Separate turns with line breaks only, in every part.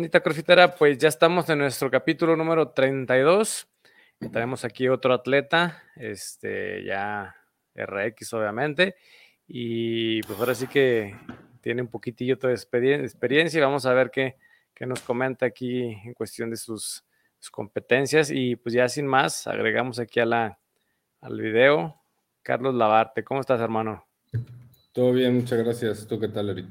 Ok, bonita crossfitera, pues ya estamos en nuestro capítulo número 32. Tenemos aquí otro atleta, este, ya RX obviamente, y pues ahora sí que tiene un poquitillo de experiencia y vamos a ver qué, qué nos comenta aquí en cuestión de sus, competencias y pues ya sin más, agregamos aquí a la, al video Carlos Lavarte. ¿Cómo estás, hermano?
Todo bien, muchas gracias. ¿Tú qué tal, Eric?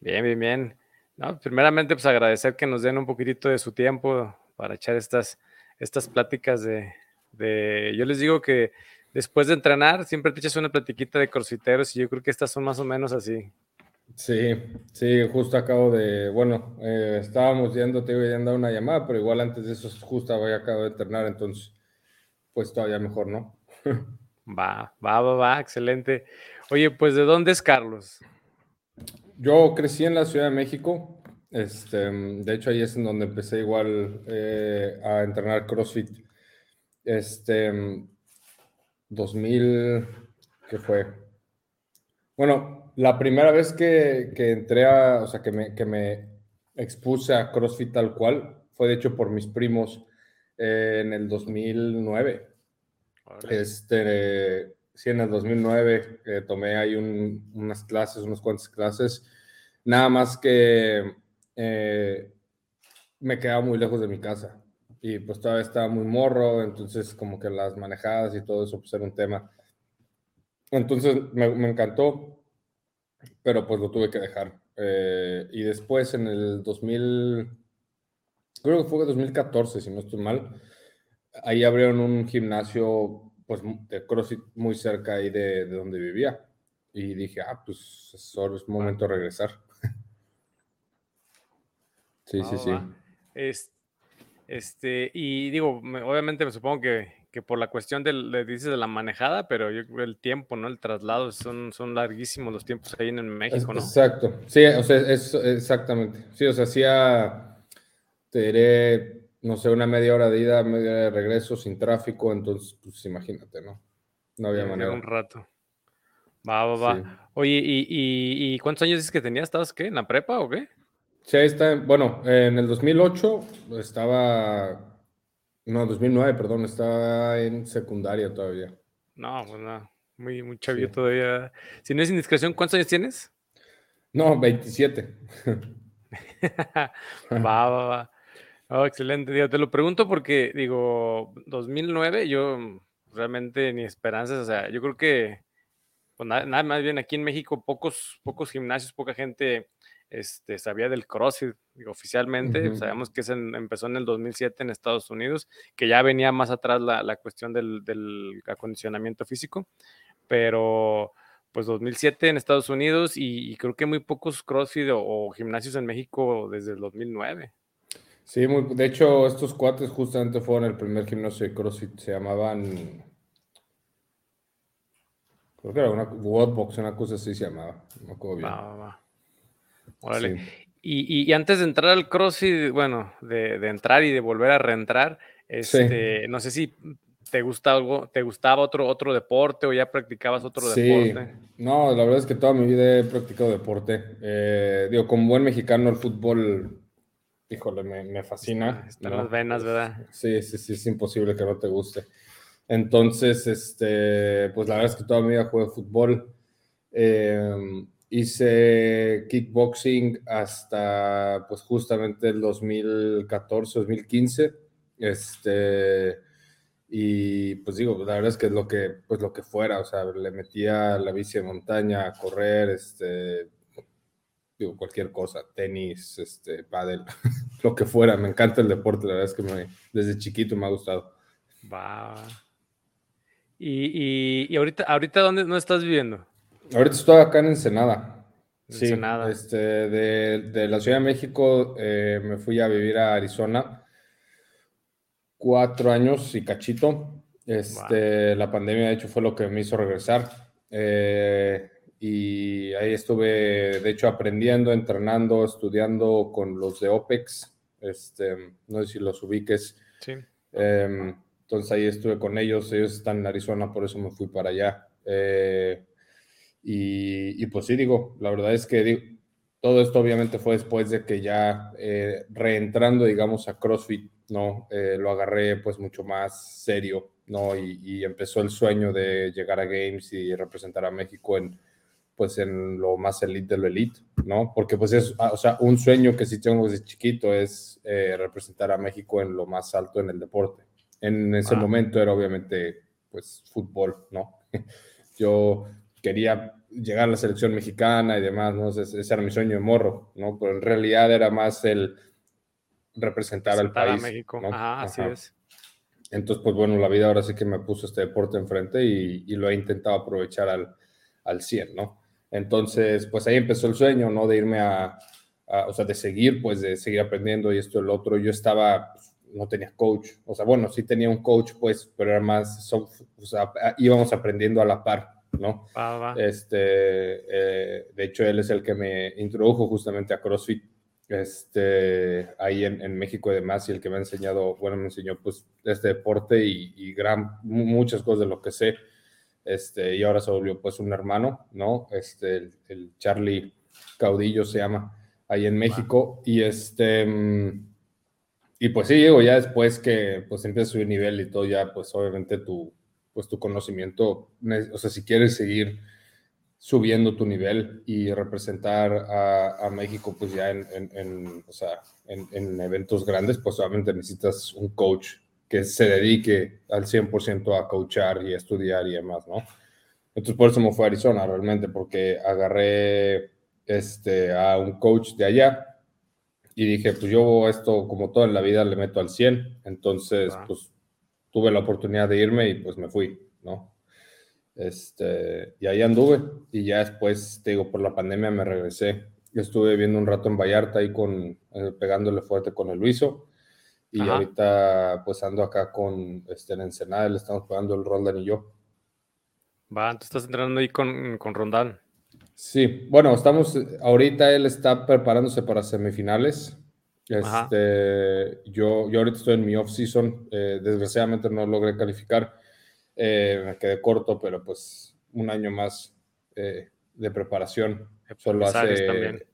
Bien, bien, bien. No, primeramente, pues agradecer que nos den un poquitito de su tiempo para echar estas, estas pláticas de, de, yo les digo que después de entrenar siempre te echas una platiquita de crossfiteros y yo creo que estas son más o menos así.
Sí, sí, justo acabo de, bueno, eh, estábamos yendo, te iba a dar una llamada, pero igual antes de eso justo había acabo de entrenar, entonces, pues todavía mejor, ¿no?
va, va, va, va, excelente. Oye, pues ¿de dónde es Carlos?
Yo crecí en la Ciudad de México. Este, de hecho, ahí es en donde empecé igual eh, a entrenar CrossFit. Este, 2000, ¿qué fue? Bueno, la primera vez que, que entré a, o sea, que me, que me expuse a CrossFit tal cual, fue de hecho por mis primos eh, en el 2009. Este, sí, en el 2009 eh, tomé ahí unas clases, unas cuantas clases, nada más que eh, me quedaba muy lejos de mi casa y pues todavía estaba muy morro, entonces como que las manejadas y todo eso pues era un tema. Entonces me, encantó, pero pues lo tuve que dejar. Eh, y después en el 2000, creo que fue 2014, si no estoy mal, ahí abrieron un gimnasio pues de CrossFit muy cerca ahí de, donde vivía. Y dije, ah, pues solo es momento de regresar. sí, sí, sí.
este, y digo, obviamente me supongo que, que por la cuestión del, le dices de la manejada, pero yo creo el tiempo, ¿no? El traslado, son, son larguísimos los tiempos ahí en México, ¿no?
Exacto, sí, o sea, es exactamente. Sí, o sea, hacía, te diré, no sé, una media hora de ida, media hora de regreso sin tráfico, entonces, pues imagínate, ¿no? No había manera.
Un rato. Va, va, va. Oye, ¿y, y, cuántos años dices que tenías? ¿Estabas qué? ¿En la prepa o qué?
Sí, ahí está. Bueno, en el 2008 estaba. No, 2009, perdón, estaba en secundaria todavía.
No, pues nada. Muy, muy chavio todavía. Si no es indiscreción, ¿cuántos años tienes?
No, 27.
va, va, va. Oh, excelente. te lo pregunto porque, digo, 2009, yo realmente ni esperanzas, o sea, yo creo que, pues nada, más bien aquí en México, pocos, pocos gimnasios, poca gente este, sabía del CrossFit, digo, oficialmente. Sabemos que empezó en el 2007 en Estados Unidos, que ya venía más atrás la, cuestión del, acondicionamiento físico, pero pues 2007 en Estados Unidos y, creo que muy pocos CrossFit o, o, gimnasios en México desde el 2009.
Sí, de hecho, estos cuates justamente fueron el primer gimnasio de CrossFit. Se llamaban. Creo que era una Worldbox, una cosa así se llamaba. No me bien.
Órale. Y, antes de entrar al CrossFit, bueno, de, entrar y de volver a reentrar, este, no sé si te gusta algo, te gustaba otro, otro deporte o ya practicabas otro deporte.
No, la verdad es que toda mi vida he practicado deporte. Eh, digo, como buen mexicano, el fútbol híjole, me, fascina.
Están las venas, ¿verdad?
Sí, sí, sí, es imposible que no te guste. Entonces, este, pues la verdad es que toda mi vida jugué fútbol. Em, hice kickboxing hasta, pues justamente el 2014, 2015. Este, y pues digo, la verdad es que es lo que, pues lo que fuera, o sea, le metía la bici de montaña, a correr, este, digo, cualquier cosa, tenis, este, pádel, lo que fuera. Me encanta el deporte, la verdad es que me, desde chiquito me ha gustado.
Va. ¿Y, y, ahorita, ahorita dónde no estás viviendo?
Ahorita estoy acá en Ensenada. Sí, Ensenada. Este, de, de, la Ciudad de México eh, me fui a vivir a Arizona cuatro años y cachito. Este, La pandemia, de hecho, fue lo que me hizo regresar. Eh, y ahí estuve, de hecho, aprendiendo, entrenando, estudiando con los de OPEX, este, no sé si los ubiques. Sí. Em, entonces ahí estuve con ellos, ellos están en Arizona, por eso me fui para allá. Eh, y, pues sí, digo, la verdad es que todo esto obviamente fue después de que ya eh, reentrando, digamos, a CrossFit, ¿no? Eh, lo agarré pues mucho más serio, ¿no? Y, empezó el sueño de llegar a Games y representar a México en, pues en lo más elite de lo elite, ¿no? Porque pues es, ah, o sea, un sueño que sí tengo desde chiquito es eh, representar a México en lo más alto en el deporte. En ese ah. momento era obviamente pues fútbol, ¿no? Yo quería llegar a la selección mexicana y demás, ¿no? Ese, era mi sueño de morro, ¿no? Pero en realidad era más el representar, al país.
A México. Ajá, así es.
Entonces, pues bueno, la vida ahora sí que me puso este deporte enfrente y, y lo he intentado aprovechar al, al 100, ¿no? Entonces, pues ahí empezó el sueño, ¿no? De irme a, o sea, de seguir, pues de seguir aprendiendo y esto y el otro. Yo estaba, pues, no tenía coach, o sea, bueno, sí tenía un coach, pues, pero era más, o sea, íbamos aprendiendo a la par, ¿no? Este, eh, de hecho, él es el que me introdujo justamente a CrossFit, este, ahí en, México y demás, y el que me ha enseñado, bueno, me enseñó pues este deporte y, gran, muchas cosas de lo que sé, este, y ahora se volvió pues un hermano, ¿no? Este, el, Charlie Caudillo se llama, ahí en México, y este, y pues sí, digo, ya después que pues empieza a subir nivel y todo, ya pues obviamente tu, pues tu conocimiento, o sea, si quieres seguir subiendo tu nivel y representar a, México, pues ya en, en, o sea, en, eventos grandes, pues obviamente necesitas un coach que se dedique al 100% a coachar y a estudiar y demás, ¿no? Entonces por eso me fue a Arizona realmente, porque agarré este, a un coach de allá y dije, pues yo esto como todo en la vida le meto al 100, entonces pues tuve la oportunidad de irme y pues me fui, ¿no? Este, y ahí anduve y ya después, te digo, por la pandemia me regresé. Estuve viviendo un rato en Vallarta ahí con, eh, pegándole fuerte con el Luiso y ahorita pues ando acá con este, en Ensenada, le estamos pegando el Rondan y yo.
Va, tú estás entrenando ahí con, con Rondan.
Sí, bueno, estamos, ahorita él está preparándose para semifinales este, yo, yo ahorita estoy en mi off-season, eh, desgraciadamente no logré calificar, eh, me quedé corto, pero pues un año más eh, de preparación. Solo hace...
También.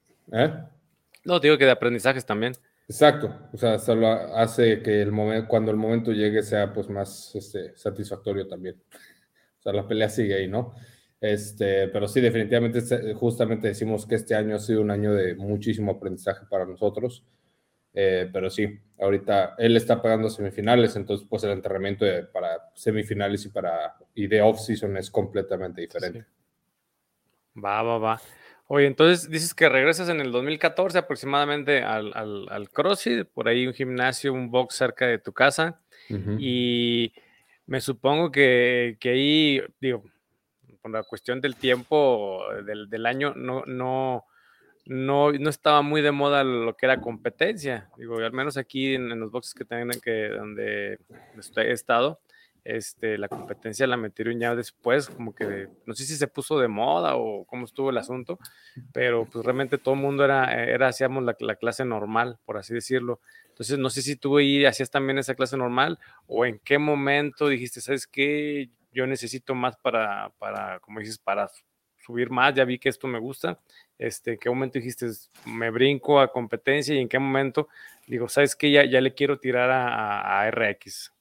No, digo que de aprendizajes también.
Exacto, o sea, solo hace que el momento, cuando el momento llegue sea pues más este, satisfactorio también. O sea, la pelea sigue ahí, ¿no? Este, pero sí, definitivamente, justamente decimos que este año ha sido un año de muchísimo aprendizaje para nosotros. Eh, pero sí, ahorita él está pagando semifinales, entonces pues el entrenamiento para semifinales y para y de off-season es completamente diferente.
Va, va, va. Oye, entonces dices que regresas en el 2014 aproximadamente al, al, CrossFit, por ahí un gimnasio, un box cerca de tu casa, y me supongo que, que, ahí, digo, por la cuestión del tiempo del, del año, no, no, no, no estaba muy de moda lo que era competencia. Digo, al menos aquí en, los boxes que tengan que donde he estado, este, la competencia la metieron ya después, como que no sé si se puso de moda o cómo estuvo el asunto, pero pues realmente todo el mundo era, era hacíamos la, clase normal, por así decirlo. Entonces, no sé si tú ahí hacías también esa clase normal o en qué momento dijiste, ¿sabes qué? Yo necesito más para, para como dices, para subir más, ya vi que esto me gusta. Este, ¿En qué momento dijiste, me brinco a competencia y en qué momento digo, sabes que ya, ya le quiero tirar a, RX?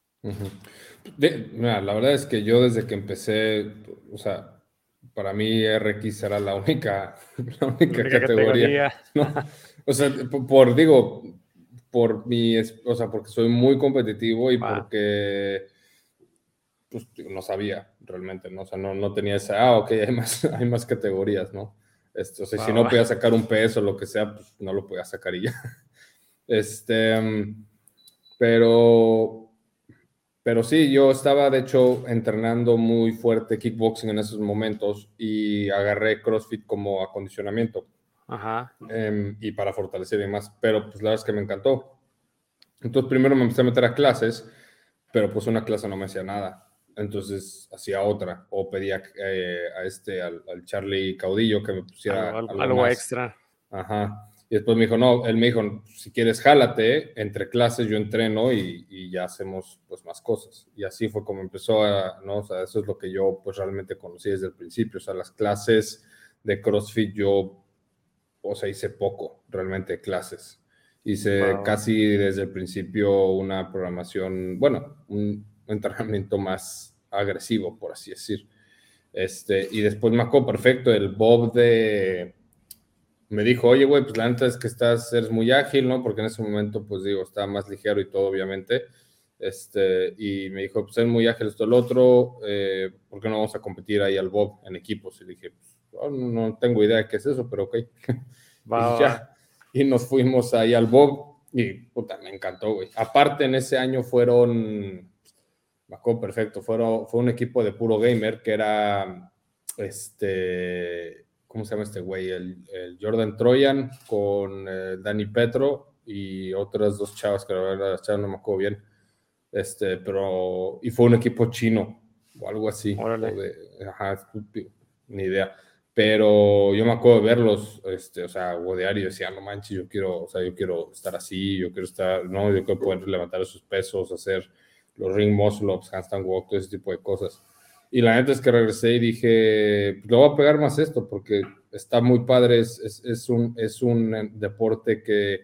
La verdad es que yo desde que empecé, o sea, para mí RX era la única, la única, categoría. O sea, por, digo, por mi, o sea, porque soy muy competitivo y porque pues, no sabía realmente, ¿no? O sea, no, no tenía esa, ah, ok, hay más, hay más categorías, ¿no? Esto, o sea, si no podía sacar un peso o lo que sea, pues no lo podía sacar y ya. Este, pero, pero sí, yo estaba de hecho entrenando muy fuerte kickboxing en esos momentos y agarré CrossFit como acondicionamiento. Ajá. Em, y para fortalecer y demás, pero pues la verdad es que me encantó. Entonces primero me empecé a meter a clases, pero pues una clase no me hacía nada entonces hacía otra o pedía eh, a este, al, Charlie Caudillo que me pusiera
algo, extra.
Ajá. Y después me dijo, no, él me dijo, si quieres, jálate, entre clases yo entreno y, y, ya hacemos pues más cosas. Y así fue como empezó a, ¿no? O sea, eso es lo que yo pues realmente conocí desde el principio. O sea, las clases de CrossFit yo o sea, hice poco realmente clases. Hice casi desde el principio una programación, bueno, un entrenamiento más agresivo, por así decir. Este, y después me acuerdo perfecto, el Bob de... Me dijo, oye, güey, pues la neta es que estás, eres muy ágil, ¿no? Porque en ese momento, pues digo, estaba más ligero y todo, obviamente. Este, y me dijo, pues eres muy ágil esto, el otro, eh, ¿por qué no vamos a competir ahí al Bob en equipos? Y dije, pues, oh, no, tengo idea de qué es eso, pero ok. y ya. Y nos fuimos ahí al Bob y puta, me encantó, güey. Aparte, en ese año fueron perfecto. Fueron, fue un equipo de puro gamer que era, este, ¿cómo se llama este güey? El, Jordan Troyan con eh, Danny Petro y otras dos chavas que la verdad no me acuerdo bien. Este, pero, y fue un equipo chino o algo así. ajá, ni idea. Pero yo me acuerdo de verlos, este, o sea, godear y decía, no manches, yo quiero, o sea, yo quiero estar así, yo quiero estar, no, yo quiero poder levantar esos pesos, hacer los ring muscle ups, handstand walk, todo ese tipo de cosas. Y la neta es que regresé y dije, pues, le voy a pegar más esto porque está muy padre, es, es, un, es un deporte que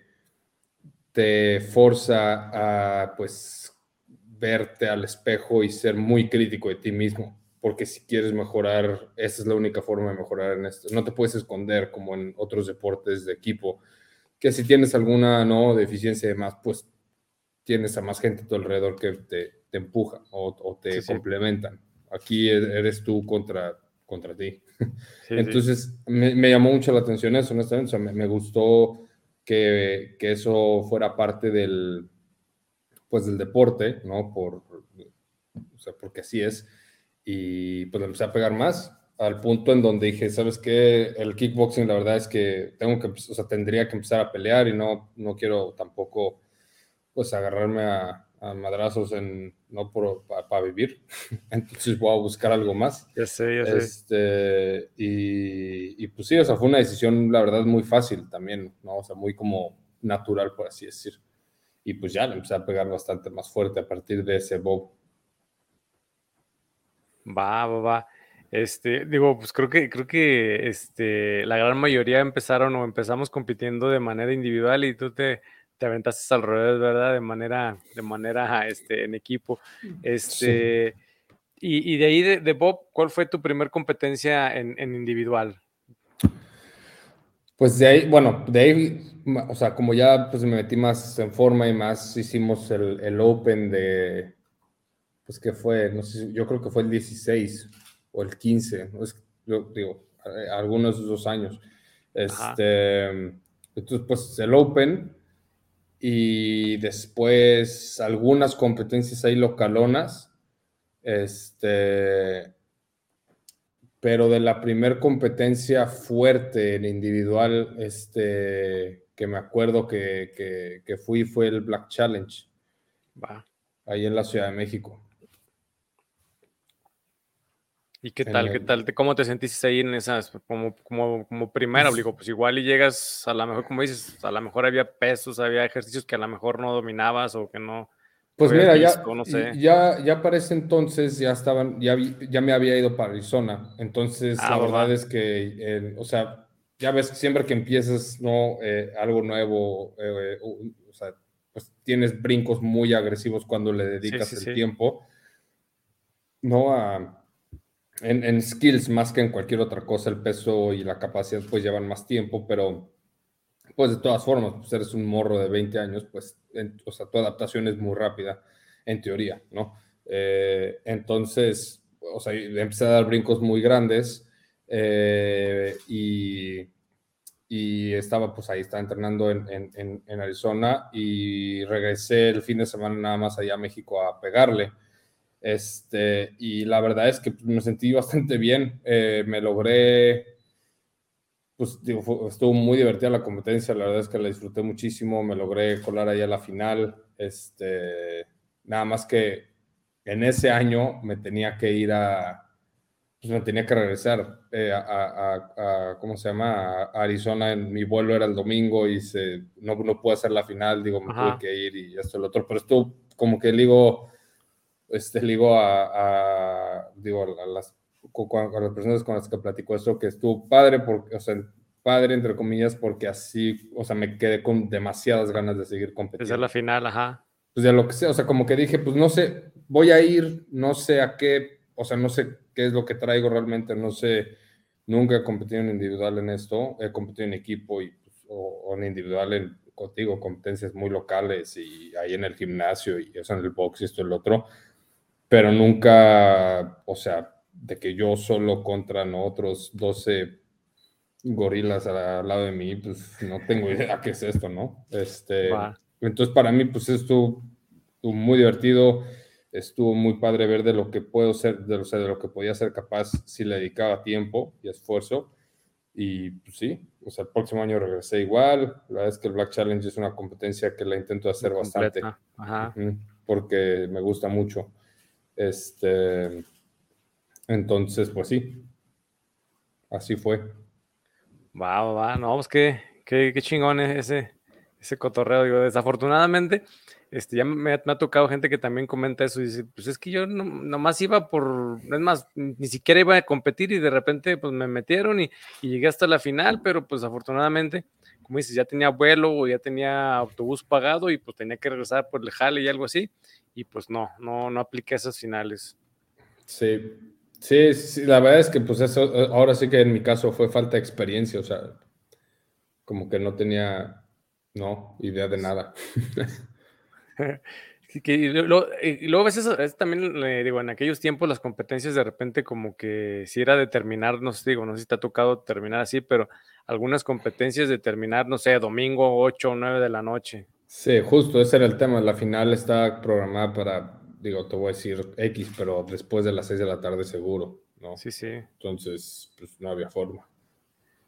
te forza a, pues, verte al espejo y ser muy crítico de ti mismo, porque si quieres mejorar, esa es la única forma de mejorar en esto. No te puedes esconder como en otros deportes de equipo, que si tienes alguna no deficiencia de más, pues tienes a más gente a tu alrededor que te, te empuja o, te complementan. Aquí e-, eres tú contra, contra ti. Entonces, me, me, llamó mucho la atención eso, honestamente. O sea, me, gustó que, que, eso fuera parte del, pues, del deporte, ¿no? Por, o sea, porque así es. Y pues empecé a pegar más al punto en donde dije, ¿sabes qué? El kickboxing, la verdad es que tengo que, o sea, tendría que empezar a pelear y no, no quiero tampoco pues agarrarme a, madrazos en no para vivir. Entonces voy a buscar algo más.
Ya sé, ya sé.
Este, y, y, pues sí, o sea, fue una decisión, la verdad, muy fácil también, ¿no? O sea, muy como natural, por así decir. Y pues ya le empecé a pegar bastante más fuerte a partir de ese bob.
Va, va, va. Este, digo, pues creo que, creo que este, la gran mayoría empezaron o empezamos compitiendo de manera individual y tú te, te aventaste al revés, ¿verdad? De manera, de manera, este, en equipo. Este, y, y, de ahí de, Bob, ¿cuál fue tu primer competencia en, en, individual?
Pues de ahí, bueno, de ahí, o sea, como ya pues me metí más en forma y más hicimos el, el Open de, pues que fue, no sé, yo creo que fue el 16 o el 15, ¿no? es, yo digo, algunos de esos años. Este, entonces, pues el Open, y después algunas competencias ahí localonas. Este, pero de la primer competencia fuerte en individual, este, que me acuerdo que, que, fui fue el Black Challenge. Ahí en la Ciudad de México.
¿Y qué tal? ¿Qué tal? ¿Cómo te sentiste ahí en esas, como, como, como primera? Digo, pues igual y llegas, a lo mejor, como dices, a lo mejor había pesos, había ejercicios que a lo mejor no dominabas o que no.
Pues mira, ya, ya, ya para ese entonces ya estaban, ya, ya me había ido para Arizona. Entonces, ah, la verdad es que, o sea, ya ves siempre que empiezas ¿no? Eh, algo nuevo, eh, o sea, pues tienes brincos muy agresivos cuando le dedicas el tiempo, ¿no? A, en, skills más que en cualquier otra cosa, el peso y la capacidad pues llevan más tiempo, pero pues de todas formas, pues eres un morro de 20 años, pues, o sea, tu adaptación es muy rápida, en teoría, ¿no? Eh, entonces, o sea, empecé a dar brincos muy grandes eh, y, y, estaba pues ahí, estaba entrenando en, en, en Arizona y regresé el fin de semana nada más allá a México a pegarle. Este, y la verdad es que me sentí bastante bien. Eh, me logré, pues estuvo muy divertida la competencia, la verdad es que la disfruté muchísimo, me logré colar ahí a la final. Este, nada más que en ese año me tenía que ir a, pues me tenía que regresar eh, a, ¿cómo se llama? A Arizona. En, mi vuelo era el domingo y se, no, no pude hacer la final, digo, me tuve que ir y esto, lo otro, pero estuvo como que digo este, digo a, digo, a las, a las personas con las que platico esto, que estuvo padre, porque, o sea, padre, entre comillas, porque así, o sea, me quedé con demasiadas ganas de seguir compitiendo.
Esa es la final, ajá.
Pues de lo que sea, o sea, como que dije, pues no sé, voy a ir, no sé a qué, o sea, no sé qué es lo que traigo realmente, no sé, nunca he competido en individual en esto, he competido en equipo y, pues, o, en individual en, contigo, competencias muy locales y ahí en el gimnasio y, o sea, en el box y esto y el otro, pero nunca, o sea, de que yo solo contra ¿no? otros 12 gorilas al, lado de mí, pues no tengo idea qué es esto, ¿no? Este, entonces para mí, pues estuvo, estuvo, muy divertido, estuvo muy padre ver de lo que puedo ser, de, de lo que podía ser capaz si le dedicaba tiempo y esfuerzo. Y pues sí, o sea, el próximo año regresé igual. La verdad es que el Black Challenge es una competencia que la intento hacer bastante. porque me gusta mucho. Este, entonces, pues sí, así fue.
Va, va, va. No, pues qué, qué, qué chingón ese, ese cotorreo. Digo, desafortunadamente, este, ya me, ha tocado gente que también comenta eso y dice, pues es que yo no, nomás iba por, es más, ni siquiera iba a competir y de repente pues me metieron y, y llegué hasta la final, pero pues afortunadamente, como dices, ya tenía vuelo o ya tenía autobús pagado y pues tenía que regresar por el jale y algo así y pues no, no, no apliqué esas finales.
Sí, sí, sí, la verdad es que pues eso, eh, ahora sí que en mi caso fue falta de experiencia, o sea, como que no tenía, no, idea de nada.
y, luego, a veces también, le digo, en aquellos tiempos las competencias de repente como que si era determinar, no sé, digo, no sé si te ha tocado terminar así, pero algunas competencias de terminar, no sé, domingo 8 o 9 de la noche.
Sí, justo, ese era el tema. La final está programada para, digo, te voy a decir X, pero después de las 6 de la tarde seguro, ¿no?
Sí, sí.
Entonces, pues no había forma.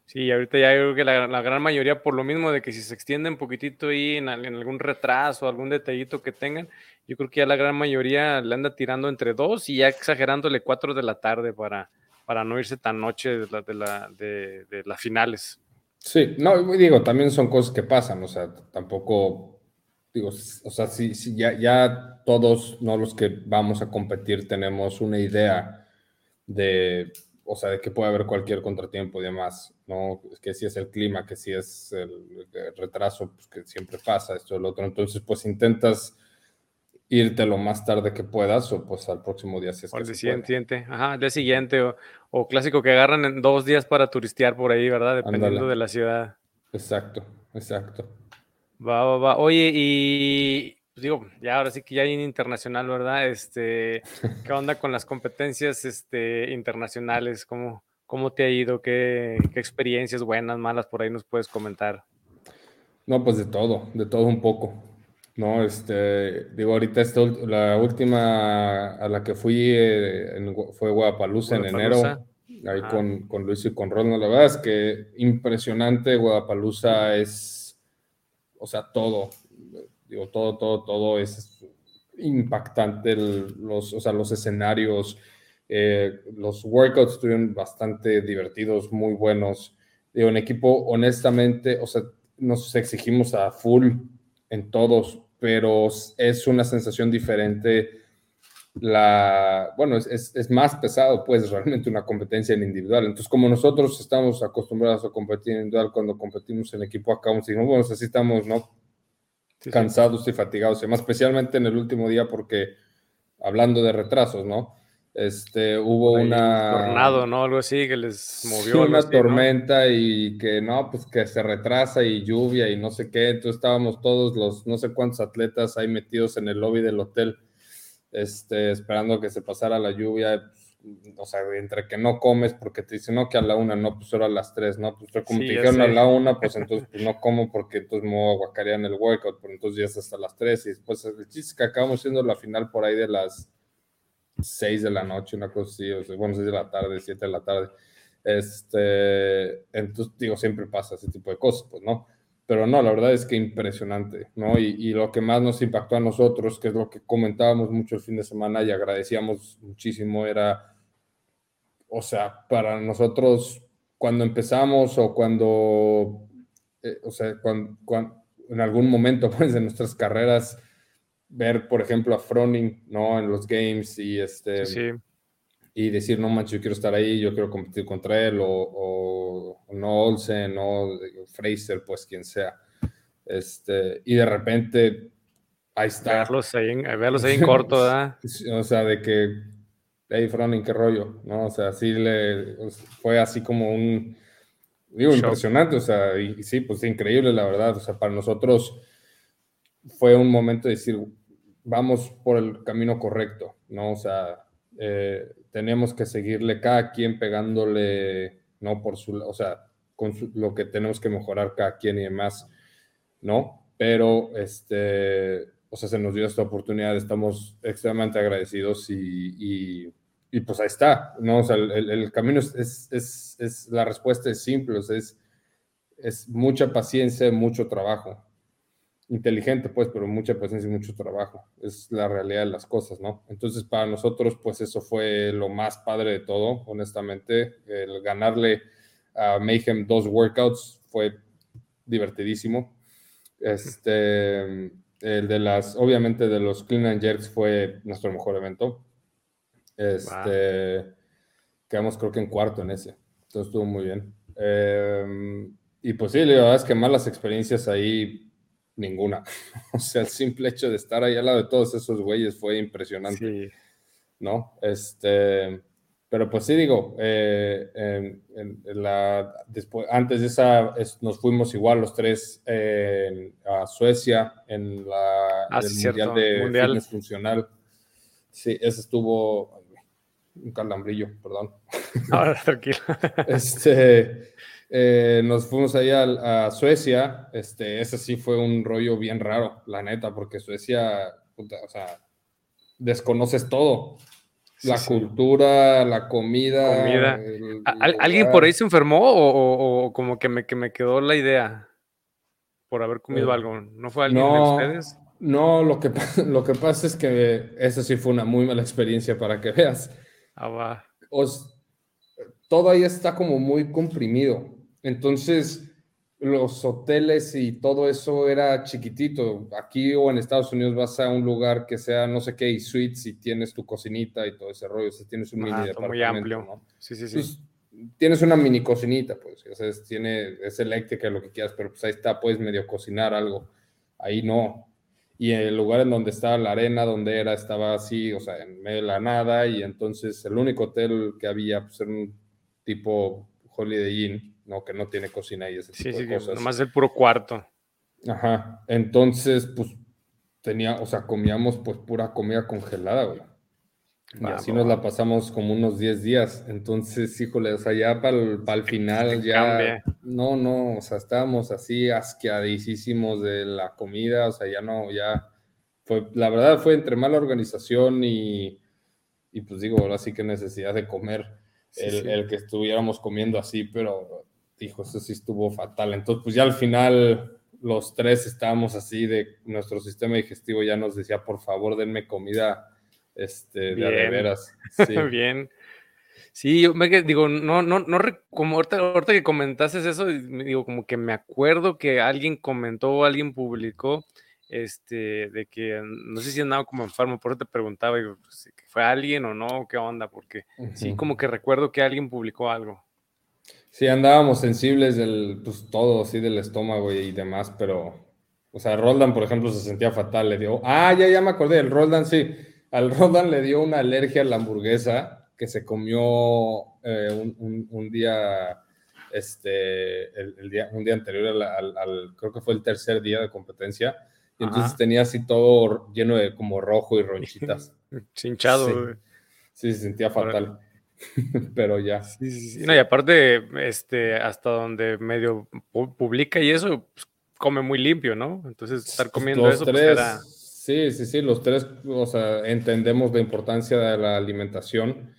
Sí, ahorita ya creo que la, gran mayoría, por lo mismo de que si se extiende un poquitito ahí en, algún retraso, algún detallito que tengan, yo creo que ya la gran mayoría le anda tirando entre dos y ya exagerándole cuatro de la tarde para, para no irse tan noche de, la, de, la, de, de las finales.
Sí, no, digo, también son cosas que pasan, o sea, tampoco, digo, o sea, si, ya, todos, no los que vamos a competir, tenemos una idea de, o sea, de que puede haber cualquier contratiempo y demás, ¿no? Que si es el clima, que si es el, retraso, pues que siempre pasa esto y lo otro, entonces pues intentas irte lo más tarde que puedas o pues al próximo día si es
que el siguiente, ajá, el día siguiente o, clásico que agarran en dos días para turistear por ahí, ¿verdad? Dependiendo de la ciudad.
Exacto, exacto.
Va, va, va. Oye, y pues, digo, ya ahora sí que ya hay internacional, ¿verdad? Este, ¿qué onda con las competencias este, internacionales? ¿Cómo, ¿Cómo te ha ido? ¿Qué, ¿Qué experiencias buenas, malas por ahí nos puedes comentar?
No, pues de todo, de todo un poco. No, este, digo, ahorita la última a la que fui eh, fue Guadalajara en enero, ahí con, con, Luis y con Ronald. La verdad es que impresionante, Guadalajara es, o sea, todo, digo, todo, todo, todo es impactante, los, o sea, los escenarios, eh, los workouts estuvieron bastante divertidos, muy buenos. Digo, en equipo, honestamente, o sea, nos exigimos a full en todos, pero es una sensación diferente. La, bueno, es, es, más pesado, pues, realmente una competencia en individual. Entonces, como nosotros estamos acostumbrados a competir en individual, cuando competimos en equipo acá, decimos, bueno, así estamos, ¿no? Cansados y fatigados, y más especialmente en el último día, porque hablando de retrasos, ¿no? Este, hubo una...
Tornado, ¿no? Algo así que les movió.
una tormenta y que no, pues que se retrasa y lluvia y no sé qué. Entonces estábamos todos los no sé cuántos atletas ahí metidos en el lobby del hotel, este, esperando que se pasara la lluvia. O sea, entre que no comes porque te dicen, no, que a la una, no, pues ahora a las tres, ¿no? Pues como te dijeron a la una, pues entonces pues, no como porque entonces me voy a en el workout, pero entonces ya es hasta las tres y después el chiste que acabamos siendo la final por ahí de las 6 de la noche, una cosa así, o sea, bueno, 6 de la tarde, 7 de la tarde. Este, entonces, digo, siempre pasa ese tipo de cosas, pues, ¿no? Pero no, la verdad es que impresionante, ¿no? Y, lo que más nos impactó a nosotros, que es lo que comentábamos mucho el fin de semana y agradecíamos muchísimo, era, o sea, para nosotros, cuando empezamos o cuando, eh, o sea, cuando, en algún momento, pues, de nuestras carreras, ver, por ejemplo, a Froning, ¿no? En los games y este... y decir, no manches, yo quiero estar ahí, yo quiero competir contra él, o, o, no Olsen, no Fraser, pues quien sea. Este, y de repente, ahí está.
Verlos ahí en, verlos ahí en corto, ¿verdad?
o sea, de que, hey, Fronin, qué rollo, ¿no? O sea, sí le, fue así como un, digo, impresionante, o sea, y, sí, pues increíble, la verdad, o sea, para nosotros fue un momento de decir, vamos por el camino correcto, ¿no? O sea, eh, tenemos que seguirle cada quien pegándole, ¿no? Por su, o sea, con lo que tenemos que mejorar cada quien y demás, ¿no? Pero, este, o sea, se nos dio esta oportunidad, estamos extremadamente agradecidos y, y, pues ahí está, ¿no? O sea, el, camino es, es, es, la respuesta es simple, es, es mucha paciencia, mucho trabajo, inteligente, pues, pero mucha paciencia y mucho trabajo. Es la realidad de las cosas, ¿no? Entonces, para nosotros, pues, eso fue lo más padre de todo, honestamente. El ganarle a Mayhem dos workouts fue divertidísimo. Este, el de las, obviamente, de los Clean and Jerks fue nuestro mejor evento. Este, quedamos creo que en cuarto en ese. Entonces estuvo muy bien. Em, y pues sí, la verdad es que malas experiencias ahí ninguna. o sea, el simple hecho de estar ahí al lado de todos esos güeyes fue impresionante. ¿No? Este, pero pues sí digo, eh, en, la, después, antes de esa nos fuimos igual los tres a Suecia en la
ah,
mundial de mundial. funcional. Sí, ese estuvo un calambrillo, perdón.
Ahora, tranquilo.
este, eh, nos fuimos ahí a, Suecia, este, ese sí fue un rollo bien raro, la neta, porque Suecia, o sea, desconoces todo. La cultura, la comida.
¿Alguien por ahí se enfermó o, como que me, que me quedó la idea por haber comido eh, algo? ¿No fue alguien de ustedes?
No, lo que, lo que pasa es que esa sí fue una muy mala experiencia para que veas.
Ah, va.
todo ahí está como muy comprimido. Entonces, los hoteles y todo eso era chiquitito. Aquí o en Estados Unidos vas a un lugar que sea no sé qué, y suites y tienes tu cocinita y todo ese rollo. O sea, tienes un mini departamento. Muy amplio.
Sí, sí, sí. Pues,
tienes una mini cocinita, pues. O sea, es, tiene, es eléctrica, lo que quieras, pero pues ahí está, puedes medio cocinar algo. Ahí no. Y el lugar en donde estaba la arena, donde era, estaba así, o sea, en medio de la nada. Y entonces el único hotel que había, pues era un tipo Holiday Inn ¿no? Que no tiene cocina y ese tipo de cosas.
Nomás el puro cuarto.
Ajá. Entonces, pues, tenía, o sea, comíamos pues pura comida congelada, güey. Y así nos la pasamos como unos 10 días. Entonces, híjole, o sea, ya para el, final, ya. No, no, o sea, estábamos así asqueadísimos de la comida, o sea, ya no, ya. Fue, la verdad fue entre mala organización y, y pues digo, ahora sí que necesidad de comer el, el, que estuviéramos comiendo así, pero hijo, eso sí estuvo fatal. Entonces, pues ya al final los tres estábamos así de nuestro sistema digestivo ya nos decía, por favor, denme comida este, de veras.
Sí. Bien. Sí, yo me digo, no, no, no, como ahorita, ahorita que comentaste eso, digo, como que me acuerdo que alguien comentó o alguien publicó, este, de que no sé si andaba como enfermo, por eso te preguntaba, digo, pues, ¿fue alguien o no? ¿Qué onda? Porque sí, como que recuerdo que alguien publicó algo.
Sí, andábamos sensibles del, pues todo, así del estómago y, demás, pero, o sea, Roldan, por ejemplo, se sentía fatal, le dio, ah, ya, ya me acordé, el Roldan, sí, al Roldan le dio una alergia a la hamburguesa que se comió eh, un, día, este, el, día, un día anterior al, creo que fue el tercer día de competencia, y entonces tenía así todo lleno de como rojo y ronchitas.
Hinchado.
Sí. sí, se sentía fatal. pero ya.
No, y aparte, este, hasta donde medio publica y eso, pues, come muy limpio, ¿no? Entonces, estar pues, comiendo eso, pues,
tres, Sí, sí, sí, los tres, o sea, entendemos la importancia de la alimentación,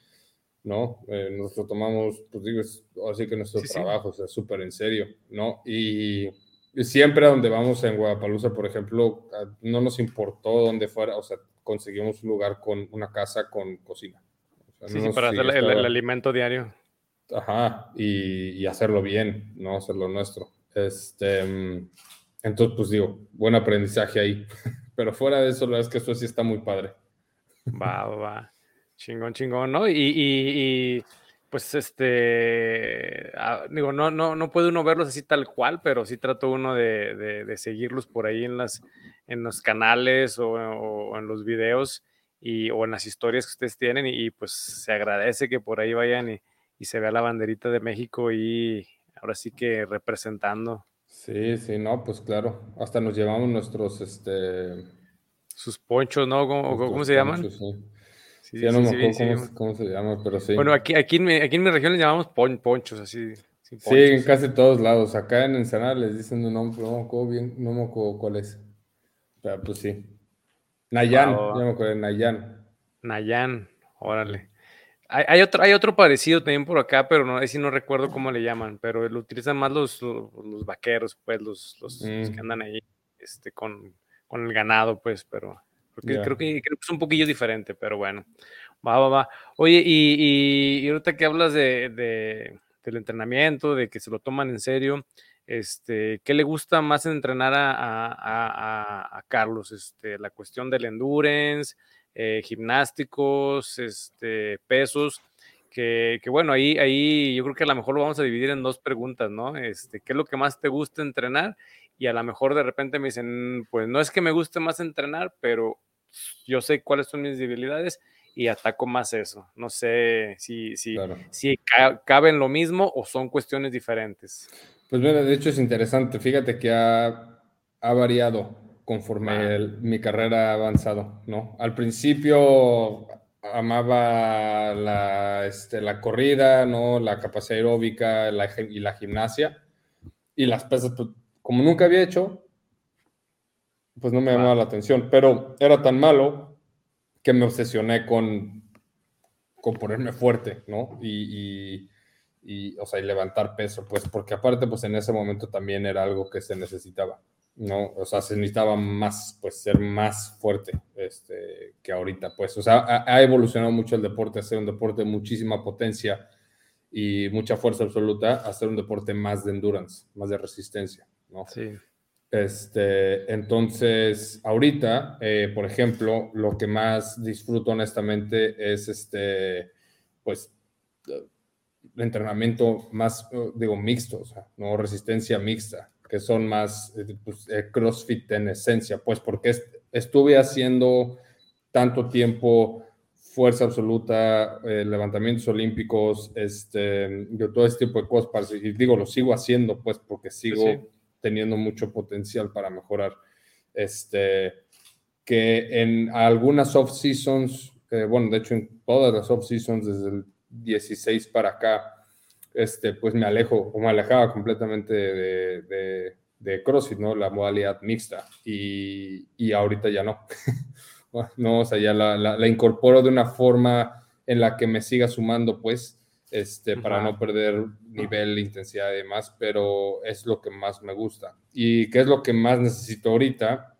¿no? Eh, nosotros tomamos, pues digo, así que nuestro trabajo, o sea, súper en serio, ¿no? Y, y siempre a donde vamos en Guadalajara, por ejemplo, no nos importó dónde fuera, o sea, conseguimos un lugar con una casa con cocina.
Sí, sí, para hacer el, alimento diario.
Ajá, y, hacerlo bien, ¿no? Hacerlo nuestro. Este, entonces, pues digo, buen aprendizaje ahí. Pero fuera de eso, la verdad es que eso sí está muy padre.
Va, va. Chingón, chingón, ¿no? Y, pues este, ah, digo, no, no, no puede uno verlos así tal cual, pero sí trato uno de, seguirlos por ahí en, las, en los canales o, en los videos y, o en las historias que ustedes tienen y, pues se agradece que por ahí vayan y, y se vea la banderita de México y ahora sí que representando.
Sí, sí, no, pues claro, hasta nos llevamos nuestros, este...
Sus ponchos, ¿no? ¿Cómo, se llaman?
Sí, sí, no me acuerdo cómo, se llama, pero sí.
Bueno, aquí, aquí, en, mi, aquí en mi región les llamamos ponchos, así.
Sí, en casi todos lados. Acá en Ensenada les dicen un nombre, no me acuerdo bien, no me acuerdo cuál es. Pero pues sí. Nayan, ya me acuerdo, Nayan.
Nayan, órale. Hay, otro, hay otro parecido también por acá, pero no, si no recuerdo cómo le llaman, pero lo utilizan más los, los, vaqueros, pues, los, los, que mm. andan ahí este, con, con el ganado, pues, pero creo, que, es un poquillo diferente, pero bueno. Va, va, va. Oye, y, ahorita que hablas de, del entrenamiento, de que se lo toman en serio, este, ¿qué le gusta más entrenar a, Carlos? Este, la cuestión del endurance, eh, gimnásticos, este, pesos. Que, que, bueno, ahí, ahí yo creo que a lo mejor lo vamos a dividir en dos preguntas, ¿no? Este, ¿Qué es lo que más te gusta entrenar? y a lo mejor de repente me dicen, pues no es que me guste más entrenar, pero yo sé cuáles son mis debilidades y ataco más eso. No sé si, si, si caben lo mismo o son cuestiones diferentes.
Pues mira, de hecho es interesante. Fíjate que ha, ha variado conforme mi carrera ha avanzado, ¿no? Al principio amaba la, este, la corrida, ¿no? La capacidad aeróbica y la gimnasia. Y las pesas, pues, como nunca había hecho, pues no me llamaba la atención, pero era tan malo que me obsesioné con, con ponerme fuerte, ¿no? Y, y, o sea, y levantar peso, pues, porque aparte, pues en ese momento también era algo que se necesitaba, ¿no? O sea, se necesitaba más, pues, ser más fuerte este, que ahorita, pues, o sea, ha, ha evolucionado mucho el deporte, a ser un deporte de muchísima potencia y mucha fuerza absoluta, a ser un deporte más de endurance, más de resistencia. ¿no?
Sí.
Este, entonces, ahorita, eh, por ejemplo, lo que más disfruto honestamente es este, pues, entrenamiento más, digo, mixto, o sea, no resistencia mixta, que son más eh, pues, eh, CrossFit en esencia, pues, porque estuve haciendo tanto tiempo fuerza absoluta, levantamientos olímpicos, este, yo todo este tipo de cosas, y digo, lo sigo haciendo, pues, porque sigo teniendo mucho potencial para mejorar. Este, que en algunas off-seasons, eh, bueno, de hecho en todas las off-seasons desde el 16 para acá, este, pues me alejo o me alejaba completamente de, de, CrossFit, ¿no? La modalidad mixta. Y, y ahorita ya no. no, o sea, ya la, la, la, incorporo de una forma en la que me siga sumando, pues, este, para no perder nivel, intensidad y demás, pero es lo que más me gusta. ¿Y qué es lo que más necesito ahorita?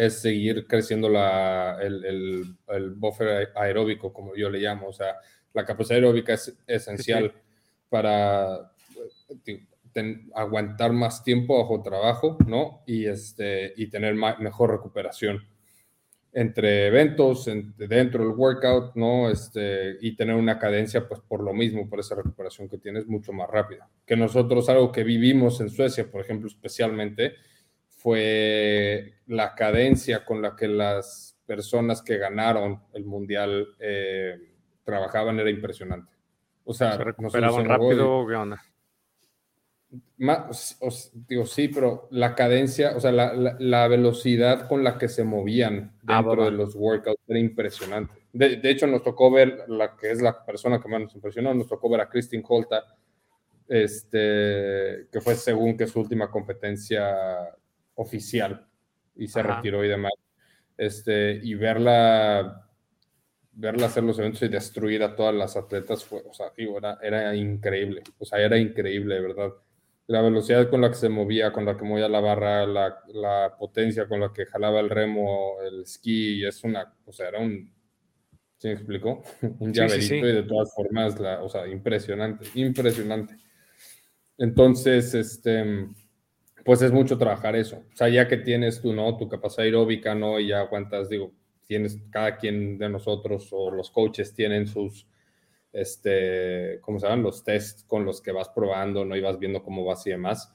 Es seguir creciendo la, el, el, el buffer aeróbico, como yo le llamo. O sea, la capacidad aeróbica es esencial para aguantar más tiempo bajo trabajo, ¿no? Y, este, y tener mejor recuperación entre eventos, dentro del workout, ¿no? Este, y tener una cadencia, pues por lo mismo, por esa recuperación que tienes, mucho más rápida. Que nosotros, algo que vivimos en Suecia, por ejemplo, especialmente, fue la cadencia con la que las personas que ganaron el mundial eh, trabajaban, era impresionante. O sea,
¿Se recuperaban rápido qué onda?
Más, digo, sí, pero la cadencia, o sea, la, velocidad con la que se movían ah, dentro de los workouts era impresionante. De, hecho, nos tocó ver, la que es la persona que más nos impresionó, nos tocó ver a Christine Holta, este, que fue según que su última competencia oficial y se retiró y demás. Este, y verla, verla hacer los eventos y destruir a todas las atletas fue, o sea, digo, era, era increíble, o sea, era increíble, ¿verdad? la velocidad con la que se movía, con la que movía la barra, la, potencia con la que jalaba el remo, el esquí, es una, o sea, era un, ¿sí me explicó? Un llaverito y de todas formas, la, o sea, impresionante, impresionante. Entonces, este, pues es mucho trabajar eso. O sea, ya que tienes tú, ¿no? Tu capacidad aeróbica, ¿no? Y ya aguantas, digo, tienes, cada quien de nosotros o los coaches tienen sus, este, ¿cómo se llaman? Los tests con los que vas probando, ¿no? Y vas viendo cómo vas y demás.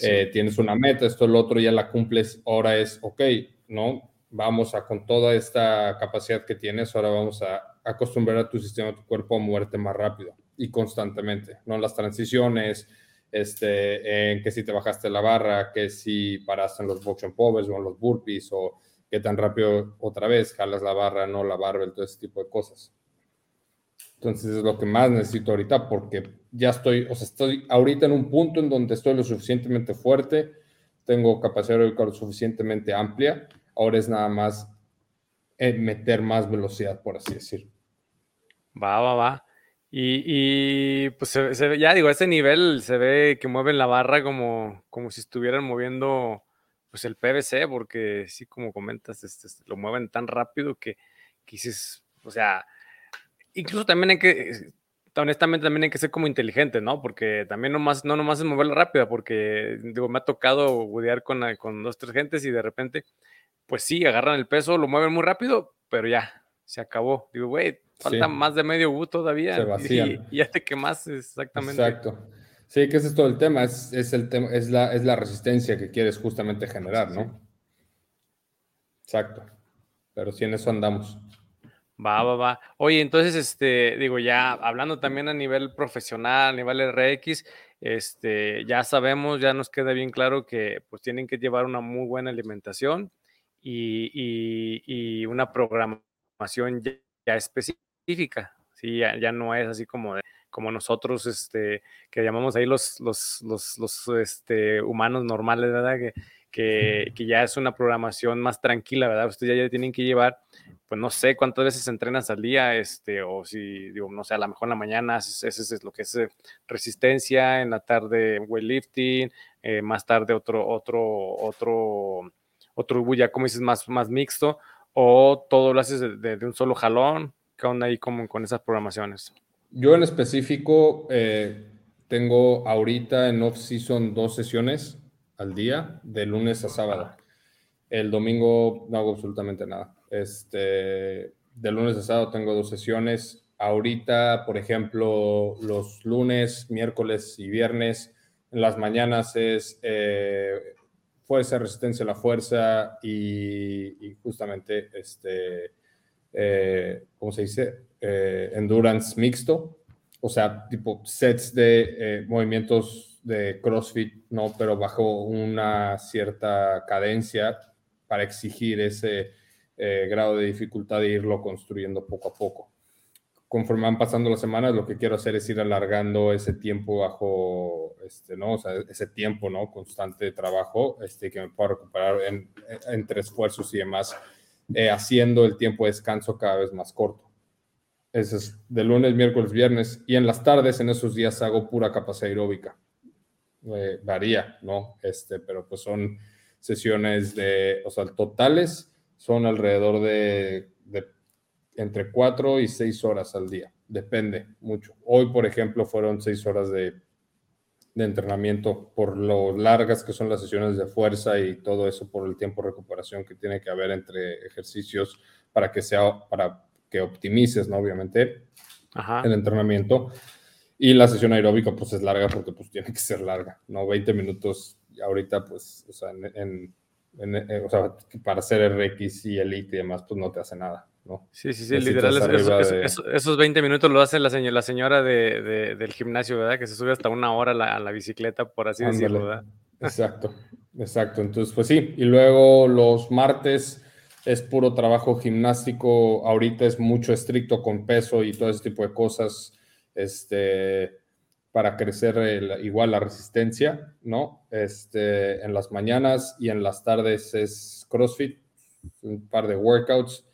Eh, tienes una meta, esto, el otro, ya la cumples, ahora es, ok, ¿no? Vamos a, con toda esta capacidad que tienes, ahora vamos a acostumbrar a tu sistema, a tu cuerpo a moverte más rápido y constantemente, ¿no? Las transiciones, este, en que si te bajaste la barra, que si paraste en los box and povers o en los burpees o qué tan rápido otra vez jalas la barra, no la barra, todo ese tipo de cosas. Entonces es lo que más necesito ahorita porque ya estoy, o sea, estoy ahorita en un punto en donde estoy lo suficientemente fuerte, tengo capacidad lo suficientemente amplia, ahora es nada más eh, meter más velocidad, por así decirlo.
Va, va, va. Y, pues ya digo, a ese nivel se ve que mueven la barra como, como si estuvieran moviendo pues el PVC, porque sí, como comentas, este, este, lo mueven tan rápido que, que dices, o sea, incluso también hay que, honestamente también hay que ser como inteligente, ¿no? Porque también nomás, no nomás es moverla rápida, porque digo, me ha tocado guiar con, con dos, tres gentes y de repente, pues sí, agarran el peso, lo mueven muy rápido, pero ya, se acabó. Digo, güey, Falta más de medio U todavía. Se vacían. Y, ya te quemas exactamente.
Exacto. Sí, que ese es todo el tema. Es, el tema, es la, es la resistencia que quieres justamente generar, ¿no? Exacto. Pero sí en eso andamos.
Va, va, va. Oye, entonces, este, digo, ya hablando también a nivel profesional, a nivel RX, este, ya sabemos, ya nos queda bien claro que pues tienen que llevar una muy buena alimentación y, y una programación ya específica específica, ¿sí? ya, ya no es así como, como nosotros, este, que llamamos ahí los, los, los, los este, humanos normales, ¿verdad? Que, que, que, ya es una programación más tranquila, ¿verdad? Ustedes ya, tienen que llevar, pues no sé cuántas veces entrenas al día, este, o si, digo, no sé, a lo mejor en la mañana ese es, lo que es eh, resistencia, en la tarde weightlifting, eh, más tarde otro, otro, otro, otro, ya como dices, más, más mixto, o todo lo haces de, de un solo jalón, ¿Qué onda ahí como con esas programaciones?
Yo en específico eh, tengo ahorita en off-season dos sesiones al día, de lunes a sábado. El domingo no hago absolutamente nada. Este, de lunes a sábado tengo dos sesiones. Ahorita, por ejemplo, los lunes, miércoles y viernes, en las mañanas es eh, fuerza, resistencia a la fuerza y, justamente este, eh, ¿cómo se dice? Eh, endurance mixto, o sea, tipo sets de eh, movimientos de CrossFit, ¿no? Pero bajo una cierta cadencia para exigir ese grado de dificultad e irlo construyendo poco a poco. Conforme van pasando las semanas, lo que quiero hacer es ir alargando ese tiempo bajo, este, ¿no? O sea, ese tiempo, ¿no? Constante de trabajo, este, que me pueda recuperar entre esfuerzos y demás eh, haciendo el tiempo de descanso cada vez más corto. Ese es de lunes, miércoles, viernes y en las tardes, en esos días hago pura capacidad aeróbica. Eh, varía, ¿no? Este, pero pues son sesiones de, o sea, totales son alrededor de, de entre cuatro y seis horas al día. Depende mucho. Hoy, por ejemplo, fueron seis horas de de entrenamiento por lo largas que son las sesiones de fuerza y todo eso por el tiempo de recuperación que tiene que haber entre ejercicios para que sea para que optimices, ¿no? Obviamente el entrenamiento y la sesión aeróbica pues es larga porque pues tiene que ser larga, ¿no? 20 minutos ahorita pues, o sea, en, eh, o sea, para hacer RX y Elite y demás pues no te hace nada.
Sí, sí, sí, literal, esos 20 minutos lo hace la, señora, la señora de, del gimnasio, ¿verdad? Que se sube hasta una hora a la, bicicleta, por así decirlo, ¿verdad?
Exacto, exacto. Entonces, pues sí, y luego los martes es puro trabajo gimnástico, ahorita es mucho estricto con peso y todo ese tipo de cosas, este, para crecer igual la resistencia, ¿no? Este, en las mañanas y en las tardes es CrossFit, un par de workouts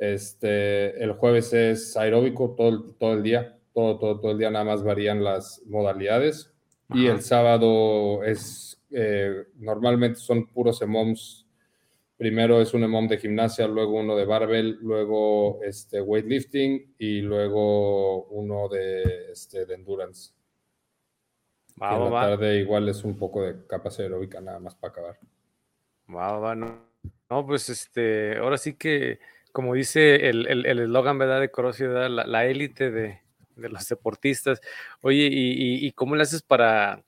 este, el jueves es aeróbico todo el, todo el día, todo, todo, todo el día nada más varían las modalidades. Y el sábado es, eh, normalmente son puros EMOMs. Primero es un EMOM de gimnasia, luego uno de barbell, luego este, weightlifting y luego uno de, este, de endurance. Va, la tarde igual es un poco de capacidad aeróbica nada más para acabar.
Va, va, no. no, pues este, ahora sí que como dice el eslogan, el, ¿verdad? De CrossFit, la élite de, de, los deportistas. Oye, ¿y, y, cómo le haces para,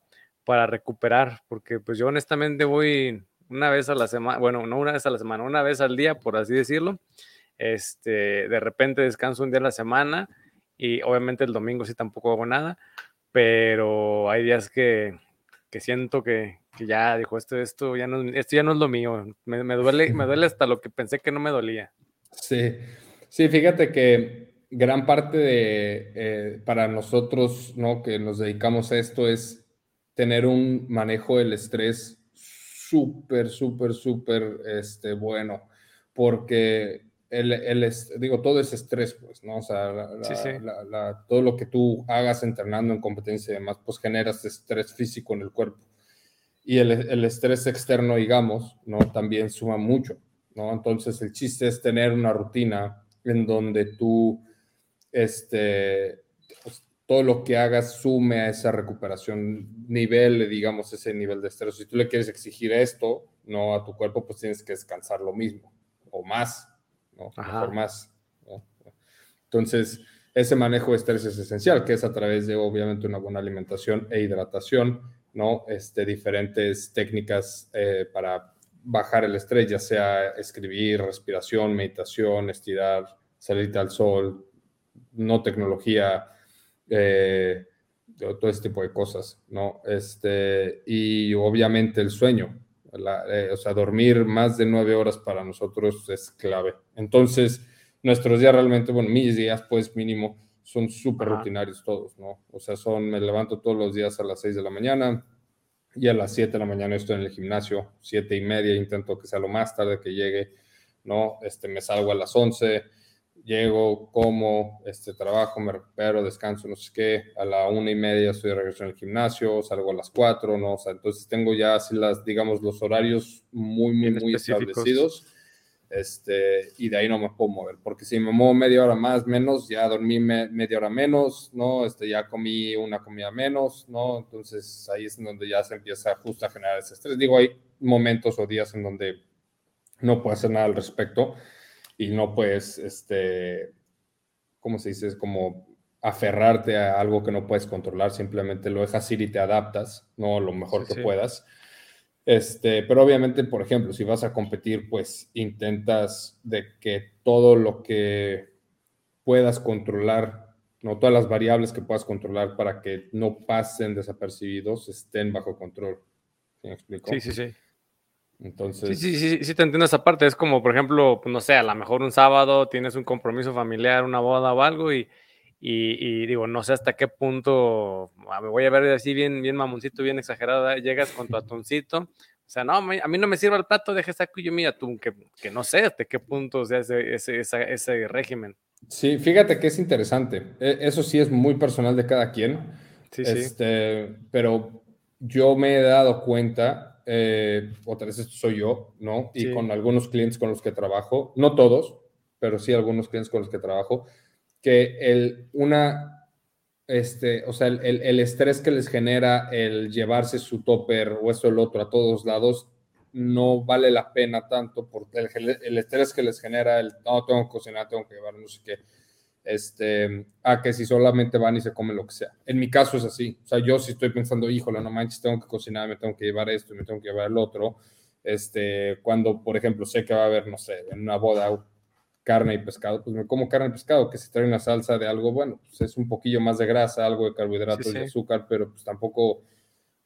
para recuperar? Porque pues yo honestamente voy una vez a la semana, bueno, no una vez a la semana, una vez al día, por así decirlo. Este, de repente descanso un día a la semana y obviamente el domingo sí tampoco hago nada, pero hay días que, que siento que, que, ya dijo esto, esto ya no, esto ya no es lo mío. Me, me, duele, me duele hasta lo que pensé que no me dolía.
Sí, sí, fíjate que gran parte de, eh, para nosotros, ¿no? Que nos dedicamos a esto es tener un manejo del estrés súper, súper, súper este, bueno, porque el, el, digo, todo es estrés, pues, ¿no? O sea, todo lo que tú hagas entrenando en competencia y demás, pues generas estrés físico en el cuerpo. Y el, el estrés externo, digamos, ¿no? También suma mucho, ¿no? Entonces, el chiste es tener una rutina en donde tú este, pues, todo lo que hagas sume a esa recuperación, nivel, digamos, ese nivel de estrés. Si tú le quieres exigir esto, no a tu cuerpo, pues tienes que descansar lo mismo o más, ¿no? Mejor más. Entonces, ese manejo de estrés es esencial, que es a través de, obviamente, una buena alimentación e hidratación, ¿no? Este, diferentes técnicas eh, para bajar el estrés, ya sea escribir, respiración, meditación, estirar, salir al sol, no tecnología, eh, todo ese tipo de cosas, ¿no? Este, y obviamente el sueño, eh, o sea, dormir más de nueve horas para nosotros es clave. Entonces, nuestros días realmente, bueno, mis días, pues mínimo, son súper rutinarios todos, ¿no? O sea, son, me levanto todos los días a las seis de la mañana y a las siete de la mañana estoy en el gimnasio, siete y media, intento que sea lo más tarde que llegue, ¿no? Este, me salgo a las once, llego, como, este, trabajo, me recupero, descanso, no sé qué, a la una y media estoy de regreso en el gimnasio, salgo a las cuatro, ¿no? O sea, entonces tengo ya así las, digamos, los horarios muy, muy, muy establecidos. Este, y de ahí no me puedo mover, porque si me muevo media hora más, menos, ya dormí media hora menos, ¿no? Este, ya comí una comida menos, ¿no? Entonces ahí es donde ya se empieza justo a generar ese estrés. Digo, hay momentos o días en donde no puedo hacer nada al respecto, y no puedes, este, ¿cómo se dice? Es como aferrarte a algo que no puedes controlar, simplemente lo dejas ir y te adaptas, ¿no? Lo mejor que puedas. Este, pero obviamente, por ejemplo, si vas a competir, pues intentas de que todo lo que puedas controlar, no todas las variables que puedas controlar para que no pasen desapercibidos estén bajo control.
¿Sí me explico? Sí, sí, sí. Entonces. Sí, sí, sí, sí, te entiendo esa parte. Es como, por ejemplo, no sé, a lo mejor un sábado tienes un compromiso familiar, una boda o algo, y, y, digo, no sé hasta qué punto ah, me voy a ver así bien, bien mamoncito, bien exagerado. Llegas con tu atuncito. O sea, no, a mí no me sirve el plato, deja esa cuyo mi atún, que, que no sé hasta qué punto sea ese, ese, ese, régimen.
Sí, fíjate que es interesante. E, eso sí es muy personal de cada quien. Sí, este, sí. Pero yo me he dado cuenta eh, otra vez esto soy yo, ¿no? Y con algunos clientes con los que trabajo, no todos, pero sí algunos clientes con los que trabajo, que el, una, este, o sea, el, el, estrés que les genera el llevarse su topper o esto o el otro a todos lados, no vale la pena tanto porque el, el estrés que les genera el, no, tengo que cocinar, tengo que llevar no sé qué este, a que si solamente van y se comen lo que sea. En mi caso es así. O sea, yo si estoy pensando, híjole, no manches, tengo que cocinar, me tengo que llevar esto y me tengo que llevar el otro. Este, cuando, por ejemplo, sé que va a haber, no sé, en una boda carne y pescado, pues me como carne y pescado, que si trae una salsa de algo, bueno, pues es un poquillo más de grasa, algo de carbohidratos y azúcar, pero pues tampoco,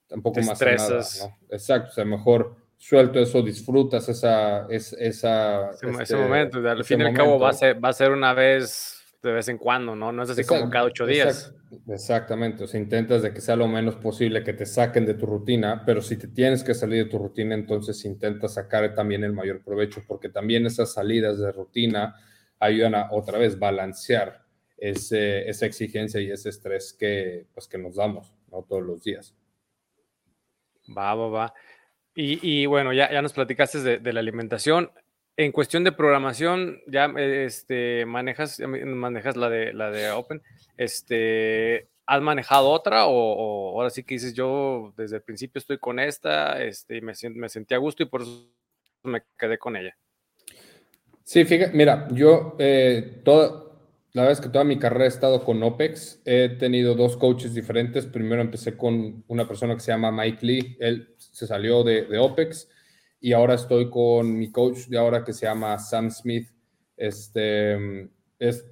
tampoco más nada, ¿no? Exacto, o sea, mejor suelto eso, disfrutas esa, esa,
ese, este, momento, al fin y al cabo va a, ser, va a ser una vez de vez en cuando, ¿no? No es así como cada ocho días.
exactamente, o sea, intentas de que sea lo menos posible que te saquen de tu rutina, pero si te tienes que salir de tu rutina, entonces intenta sacar también el mayor provecho, porque también esas salidas de rutina ayudan a otra vez balancear ese, esa exigencia y ese estrés que, pues, que nos damos, ¿no? Todos los días.
Va, va, va. Y, bueno, ya, ya nos platicaste de, de la alimentación en cuestión de programación, ya este, manejas, manejas la de la de Open. Este, ¿Has manejado otra o, ahora sí que dices yo desde el principio estoy con esta este, y me, me sentí a gusto y por eso me quedé con ella?
Sí, fíjate, mira, yo eh, toda, la verdad es que toda mi carrera he estado con OPEX. He tenido dos coaches diferentes. Primero empecé con una persona que se llama Mike Lee. Él se salió de OPEX y ahora estoy con mi coach de ahora que se llama Sam Smith. Este es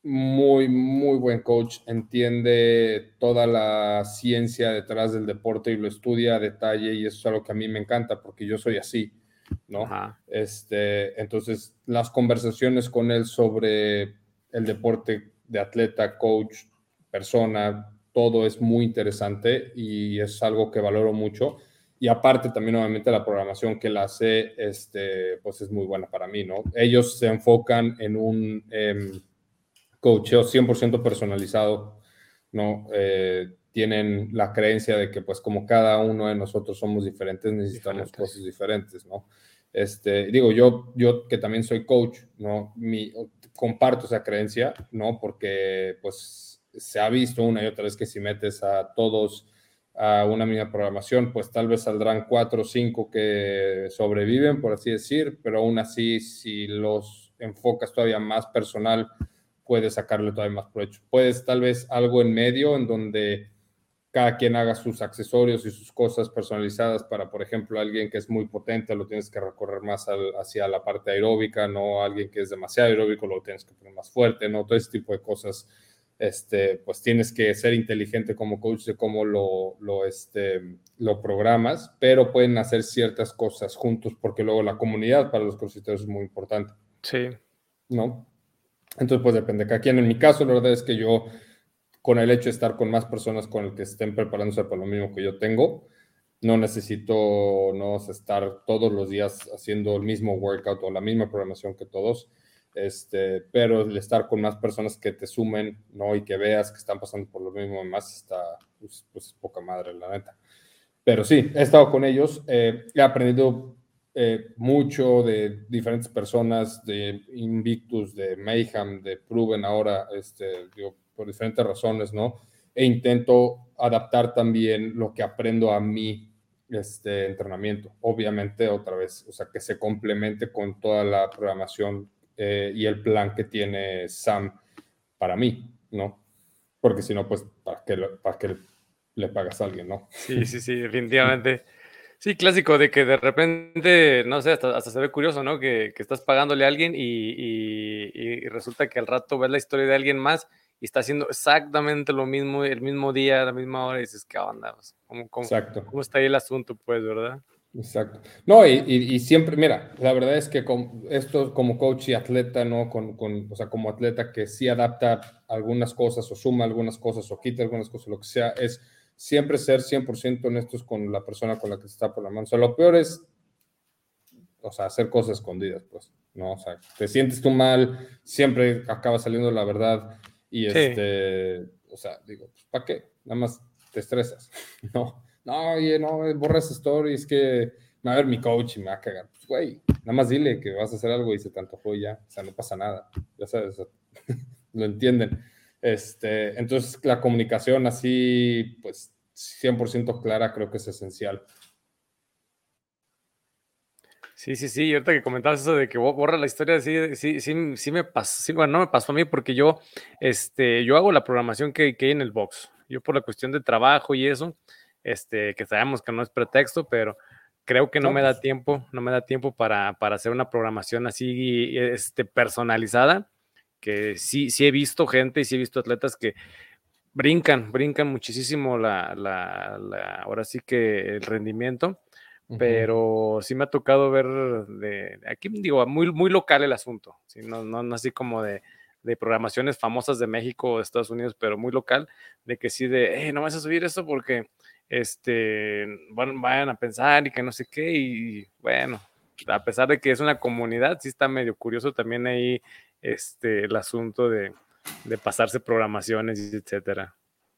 muy, muy buen coach. Entiende toda la ciencia detrás del deporte y lo estudia a detalle y eso es algo que a mí me encanta porque yo soy así. ¿no? Este, entonces, las conversaciones con él sobre el deporte de atleta, coach, persona, todo es muy interesante y es algo que valoro mucho. Y aparte también obviamente la programación que él hace, este, pues es muy buena para mí, ¿no? Ellos se enfocan en un eh, coacheo 100% personalizado, ¿no? Eh, tienen la creencia de que pues como cada uno de nosotros somos diferentes, necesitamos cosas diferentes, ¿no? Este, digo, yo, yo que también soy coach, ¿no? Mi, comparto esa creencia, ¿no? Porque pues se ha visto una y otra vez que si metes a todos a una misma programación, pues tal vez saldrán cuatro o cinco que sobreviven, por así decir, pero aún así, si los enfocas todavía más personal, puedes sacarle todavía más provecho. Puedes tal vez algo en medio en donde cada quien haga sus accesorios y sus cosas personalizadas para, por ejemplo, alguien que es muy potente, lo tienes que recorrer más hacia la parte aeróbica, no alguien que es demasiado aeróbico, lo tienes que poner más fuerte, ¿no? Todo ese tipo de cosas, este, pues tienes que ser inteligente como coach de cómo lo, lo, este, lo programas, pero pueden hacer ciertas cosas juntos porque luego la comunidad para los crossfiteros es muy importante.
Sí.
¿No? Entonces, pues depende de cada quien. En mi caso, la verdad es que yo con el hecho de estar con más personas con el que estén preparándose para lo mismo que yo tengo. No necesito no estar todos los días haciendo el mismo workout o la misma programación que todos, este, pero el estar con más personas que te sumen ¿no? y que veas que están pasando por lo mismo más está, pues, pues poca madre, la neta. Pero sí, he estado con ellos, eh, he aprendido eh, mucho de diferentes personas, de Invictus, de Mayhem, de Proven ahora, este, digo, por diferentes razones, ¿no? E intento adaptar también lo que aprendo a mi este, entrenamiento. Obviamente, otra vez, o sea, que se complemente con toda la programación eh, y el plan que tiene Sam para mí, ¿no? Porque si no, pues, ¿para qué, para qué le pagas a alguien, no?
Sí, sí, sí, definitivamente. Sí, clásico de que de repente, no sé, hasta, se ve curioso, ¿no? Que, que estás pagándole a alguien y, y, y, resulta que al rato ves la historia de alguien más y está haciendo exactamente lo mismo el mismo día, a la misma hora, y dices, ¿qué onda? ¿Cómo, cómo,
Exacto.
¿Cómo está ahí el asunto, pues, verdad?
Exacto. No, y, y, siempre, mira, la verdad es que con, esto como coach y atleta, ¿no? Con, con, o sea, como atleta que sí adapta algunas cosas o suma algunas cosas o quita algunas cosas, lo que sea, es siempre ser 100% honestos con la persona con la que se está por la mano. O sea, lo peor es, o sea, hacer cosas escondidas, pues, ¿no? O sea, te sientes tú mal, siempre acaba saliendo la verdad y este, o sea, digo, pues, ¿para qué? Nada más te estresas. No, no, oye, no, borras stories que me va a ver mi coach y me va a cagar. Pues, güey, nada más dile que vas a hacer algo y se te antojó y ya. O sea, no pasa nada. Ya sabes, lo entienden. Este, entonces, la comunicación así, pues 100% clara, creo que es esencial.
Sí, sí, sí, y ahorita que comentabas eso de que borra la historia, sí, sí, sí, sí me pasó, sí, bueno, no me pasó a mí porque yo, este, yo hago la programación que, que hay en el box. Yo por la cuestión de trabajo y eso, este, que sabemos que no es pretexto, pero creo que no, me da tiempo, no me da tiempo para, para hacer una programación así, este, personalizada, que sí, sí he visto gente y sí he visto atletas que brincan, brincan muchísimo la, la, la ahora sí que el rendimiento pero sí me ha tocado ver de, aquí digo, muy, muy local el asunto, ¿sí? no, no, así como de, de, programaciones famosas de México o Estados Unidos, pero muy local, de que sí de, no vas a subir eso porque, este, bueno, vayan a pensar y que no sé qué, y bueno, a pesar de que es una comunidad, sí está medio curioso también ahí este, el asunto de, de pasarse programaciones, etcétera.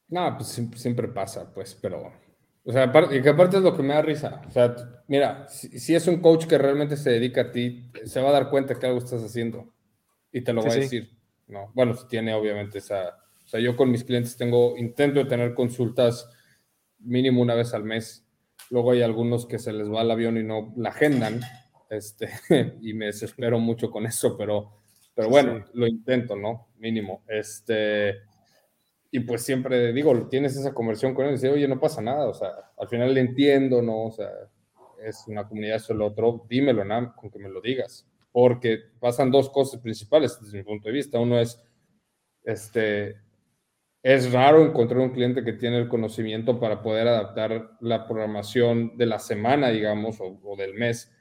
No, pues siempre pasa, pues, pero o sea, y que aparte es lo que me da risa. O sea, mira, si, es un coach que realmente se dedica a ti, se va a dar cuenta que algo estás haciendo y te lo va a decir. No, bueno, si tiene obviamente esa. O sea, yo con mis clientes tengo, intento de tener consultas mínimo una vez al mes. Luego hay algunos que se les va el avión y no la agendan. Este, y me desespero mucho con eso, pero, pero bueno, lo intento, ¿no? Mínimo. Este, y pues siempre digo, tienes esa conversión con él y dice, oye, no pasa nada, o sea, al final le entiendo, ¿no? O sea, es una comunidad, eso el otro, dímelo, ¿no? Con que me lo digas. Porque pasan dos cosas principales desde mi punto de vista. Uno es, este, es raro encontrar un cliente que tiene el conocimiento para poder adaptar la programación de la semana, digamos, o del mes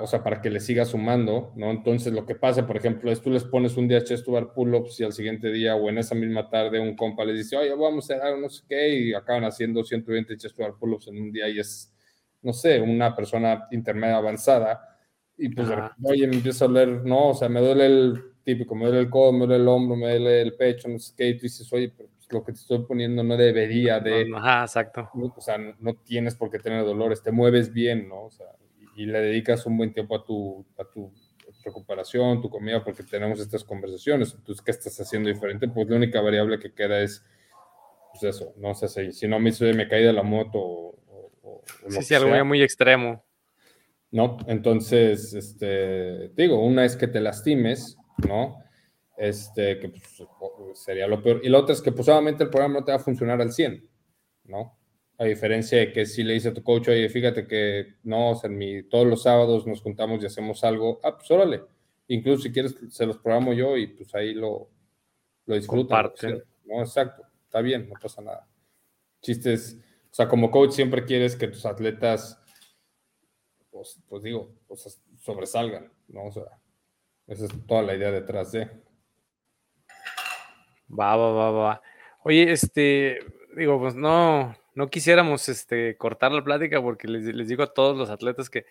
o sea, para que le siga sumando, ¿no? Entonces, lo que pasa, por ejemplo, es tú les pones un día chest to bar pull-ups y al siguiente día o en esa misma tarde un compa les dice, oye, vamos a hacer no sé qué, y acaban haciendo 120 chest to bar pull-ups en un día y es, no sé, una persona intermedia avanzada y pues, oye, me empieza a doler, no, o sea, me duele el típico, me duele el codo, me duele el hombro, me duele el pecho, no sé qué, y tú dices, oye, pues, lo que te estoy poniendo no debería de...
Ajá, exacto.
O sea, no tienes por qué tener dolores, te mueves bien, ¿no? O sea, y le dedicas un buen tiempo a tu, a tu recuperación, tu comida, porque tenemos estas conversaciones. Entonces, ¿qué estás haciendo diferente? Pues la única variable que queda es, pues eso, no sé si, si no me, me caí de la moto o, o,
sí, sí, algo muy extremo.
¿No? Entonces, este, digo, una es que te lastimes, ¿no? Este, que pues, sería lo peor. Y la otra es que, pues, obviamente el programa no te va a funcionar al 100, ¿no? A diferencia de que si le dice a tu coach, oye, fíjate que no, o sea, mi, todos los sábados nos juntamos y hacemos algo, ah, pues órale. Incluso si quieres, se los programo yo y pues ahí lo, lo disfrutan. No, exacto, está bien, no pasa nada. Chistes, o sea, como coach siempre quieres que tus atletas, pues, pues digo, pues, sobresalgan, ¿no? O sea, esa es toda la idea detrás de.
Va, va, va, va. Oye, este, digo, pues no, no quisiéramos este, cortar la plática porque les, digo a todos los atletas que,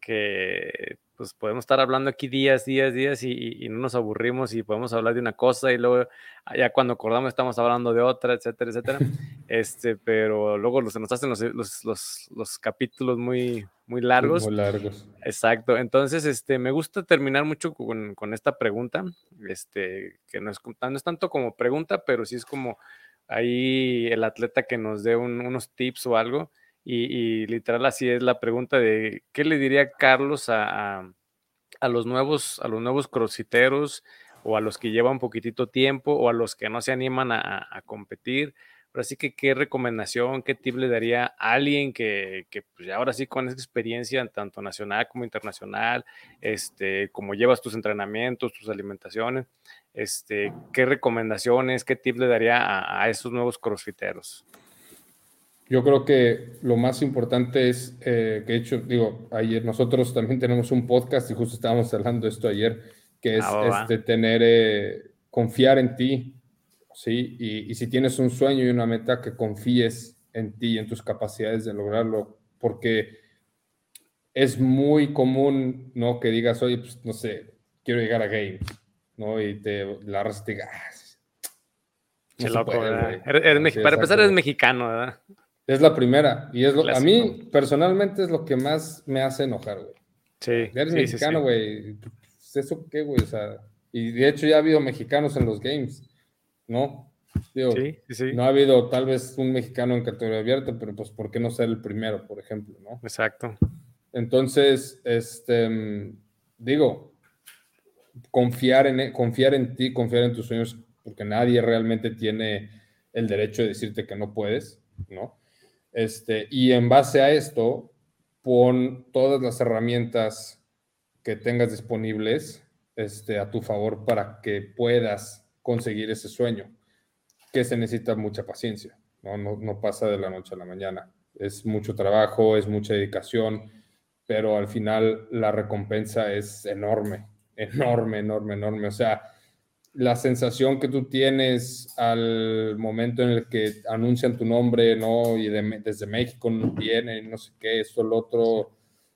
que pues podemos estar hablando aquí días, días, días y, no nos aburrimos y podemos hablar de una cosa y luego ah, ya cuando acordamos estamos hablando de otra, etcétera, etcétera. Este, pero luego se nos hacen los, los, capítulos muy, muy largos.
Muy largos.
Exacto. Entonces, este, me gusta terminar mucho con, esta pregunta, este, que no es, no es tanto como pregunta, pero sí es como ahí el atleta que nos dé unos tips o algo. Y, literal así es la pregunta de qué le diría Carlos a, a, los nuevos a los nuevos crossfiteros o a los que llevan poquitito tiempo o a los que no se animan a, a competir así que, ¿qué recomendación, qué tip le daría a alguien que, que pues, ahora sí con esa experiencia, tanto nacional como internacional, este, como llevas tus entrenamientos, tus alimentaciones, este, qué recomendaciones, qué tip le daría a, esos nuevos crossfiteros?
Yo creo que lo más importante es eh, que, de hecho, digo, ayer nosotros también tenemos un podcast y justo estábamos hablando de esto ayer, que es ah, este, tener, eh, confiar en ti, ¿sí? Y, si tienes un sueño y una meta, que confíes en ti y en tus capacidades de lograrlo, porque es muy común, ¿no? Que digas, oye, pues, no sé, quiero llegar a Games, ¿no? Y te, la raza te diga, ah,
Qué loco, ¿verdad? para empezar, eres mexicano, ¿verdad?
Es la primera. Y es lo, a mí, personalmente, es lo que más me hace enojar, güey.
Sí.
Eres mexicano, güey. Pues, ¿Eso qué, güey? O sea, y de hecho ya ha habido mexicanos en los games. ¿no? sí, sí. No ha habido tal vez un mexicano en categoría abierta, pero pues ¿por qué no ser el primero, por ejemplo, ¿no?
Exacto.
Entonces, este, digo, confiar en, confiar en ti, confiar en tus sueños, porque nadie realmente tiene el derecho de decirte que no puedes, ¿no? Este, y en base a esto, pon todas las herramientas que tengas disponibles este, a tu favor para que puedas conseguir ese sueño, que se necesita mucha paciencia, ¿no? No, pasa de la noche a la mañana. Es mucho trabajo, es mucha dedicación, pero al final la recompensa es enorme, enorme, enorme, enorme. O sea, la sensación que tú tienes al momento en el que anuncian tu nombre, ¿no? Y desde México viene, no sé qué, esto, lo otro,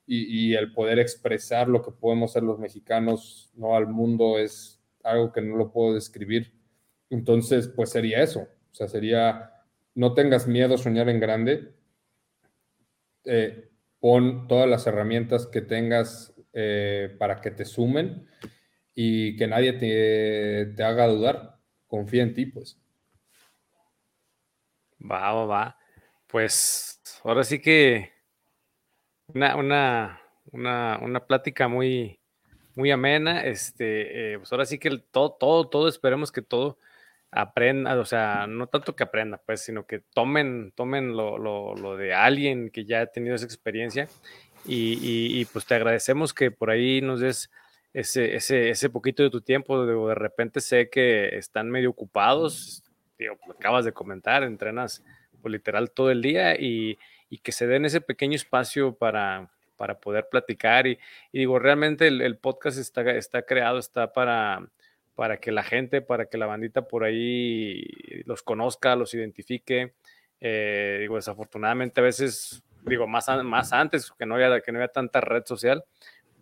y, y, el poder expresar lo que podemos ser los mexicanos, ¿no? Al mundo es algo que no lo puedo describir. Entonces, pues sería eso. O sea, sería, no tengas miedo a soñar en grande. Eh, pon todas las herramientas que tengas eh, para que te sumen y que nadie te, haga dudar. Confía en ti, pues.
Va, va, va. Pues ahora sí que una, una una, una plática muy, muy amena. Este, eh, pues ahora sí que todo, todo, todo, esperemos que todo aprenda, o sea, no tanto que aprenda, pues, sino que tomen, tomen lo, lo, lo de alguien que ya ha tenido esa experiencia. Y, y, pues te agradecemos que por ahí nos des ese, ese, ese poquito de tu tiempo. De, de repente sé que están medio ocupados, digo, acabas de comentar, entrenas pues, literal todo el día y, y que se den ese pequeño espacio para, para poder platicar. Y, digo, realmente el, podcast está, está creado, está para, para que la gente, para que la bandita por ahí los conozca, los identifique. Eh, digo, desafortunadamente a veces, digo, más, más antes, que no, había, que no había tanta red social,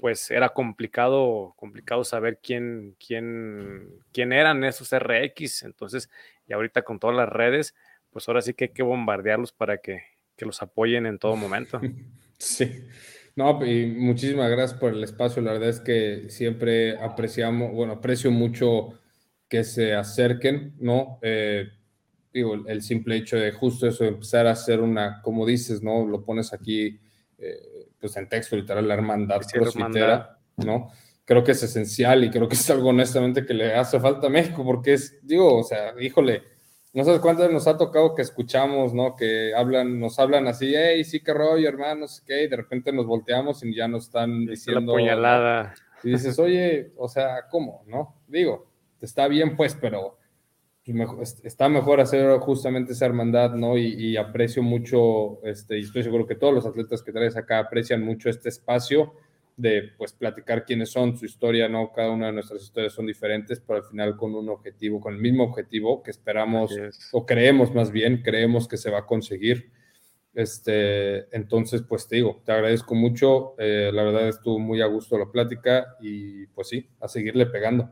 pues era complicado, complicado saber quién, quién, quién eran esos RX. Entonces, y ahorita con todas las redes, pues ahora sí que hay que bombardearlos para que, que los apoyen en todo momento.
Sí. No, y muchísimas gracias por el espacio. La verdad es que siempre apreciamos, bueno, aprecio mucho que se acerquen, ¿no? Eh, digo, el simple hecho de justo eso, empezar a hacer una, como dices, ¿no? Lo pones aquí, eh, pues en texto literal, la hermandad crossfitera, ¿no? Creo que es esencial y creo que es algo honestamente que le hace falta a México, porque es, digo, o sea, híjole, no sé cuántas nos ha tocado que escuchamos, ¿no? Que hablan, nos hablan así, hey, sí, qué rollo, hermanos, qué, y de repente nos volteamos y ya nos están diciendo.
La puñalada.
Y dices, oye, o sea, ¿cómo? ¿No? Digo, está bien, pues, pero está mejor hacer justamente esa hermandad, ¿no? Y, aprecio mucho, este, y estoy seguro que todos los atletas que traes acá aprecian mucho este espacio de pues platicar quiénes son, su historia, ¿no? Cada una de nuestras historias son diferentes, pero al final con un objetivo, con el mismo objetivo que esperamos o creemos más bien, creemos que se va a conseguir. Este, entonces, pues te digo, te agradezco mucho, eh, la verdad estuvo muy a gusto la plática y pues sí, a seguirle pegando.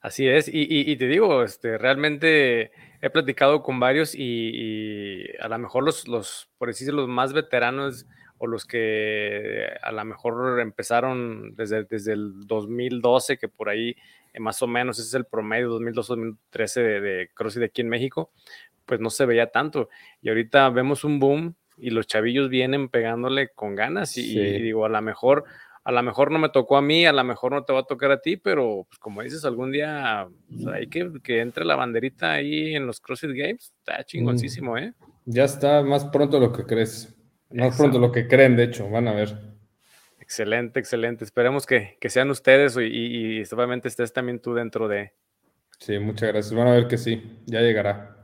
Así es, y, te digo, este, realmente he platicado con varios y, a lo mejor los, los, por decirlo, los más veteranos o los que a lo mejor empezaron desde, desde el 2012, que por ahí eh, más o menos ese es el promedio 2012-2013 de, de CrossFit aquí en México, pues no se veía tanto. Y ahorita vemos un boom y los chavillos vienen pegándole con ganas y, digo, a lo mejor a lo mejor no me tocó a mí, a lo mejor no te va a tocar a ti, pero pues como dices, algún día pues, hay que que entre la banderita ahí en los CrossFit Games, está chingoncísimo, ¿eh?
Ya está, más pronto lo que crees. Más pronto lo que creen, de hecho, van a ver.
Excelente, excelente. Esperemos que, sean ustedes y, obviamente estés también tú dentro de.
Sí, muchas gracias. Van a ver que sí, ya llegará.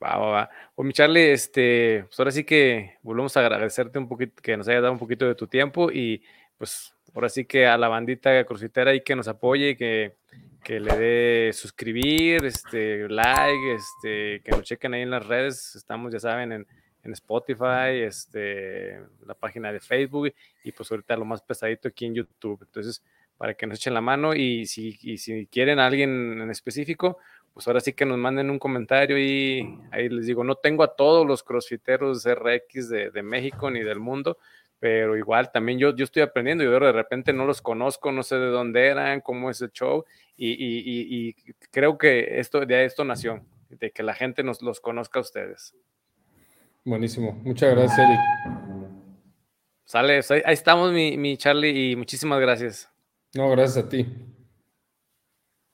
Va, va, va. Pues mi Charlie, este, pues ahora sí que volvemos a agradecerte un poquito, que nos haya dado un poquito de tu tiempo y pues ahora sí que a la bandita crucitera y que nos apoye, que, que le dé suscribir, este, like, este, que nos chequen ahí en las redes. Estamos, ya saben, en en Spotify, este, la página de Facebook y pues ahorita lo más pesadito aquí en YouTube. Entonces, para que nos echen la mano y si, si quieren a alguien en específico, pues ahora sí que nos manden un comentario y ahí les digo, no tengo a todos los crossfiteros RX de, de México ni del mundo, pero igual también yo, yo estoy aprendiendo, yo de repente no los conozco, no sé de dónde eran, cómo es el show y, y, y creo que esto de esto nació, de que la gente nos los conozca a ustedes.
Buenísimo. Muchas gracias, Eric.
Sale, ahí estamos, mi, mi Charlie, y muchísimas gracias.
No, gracias a ti.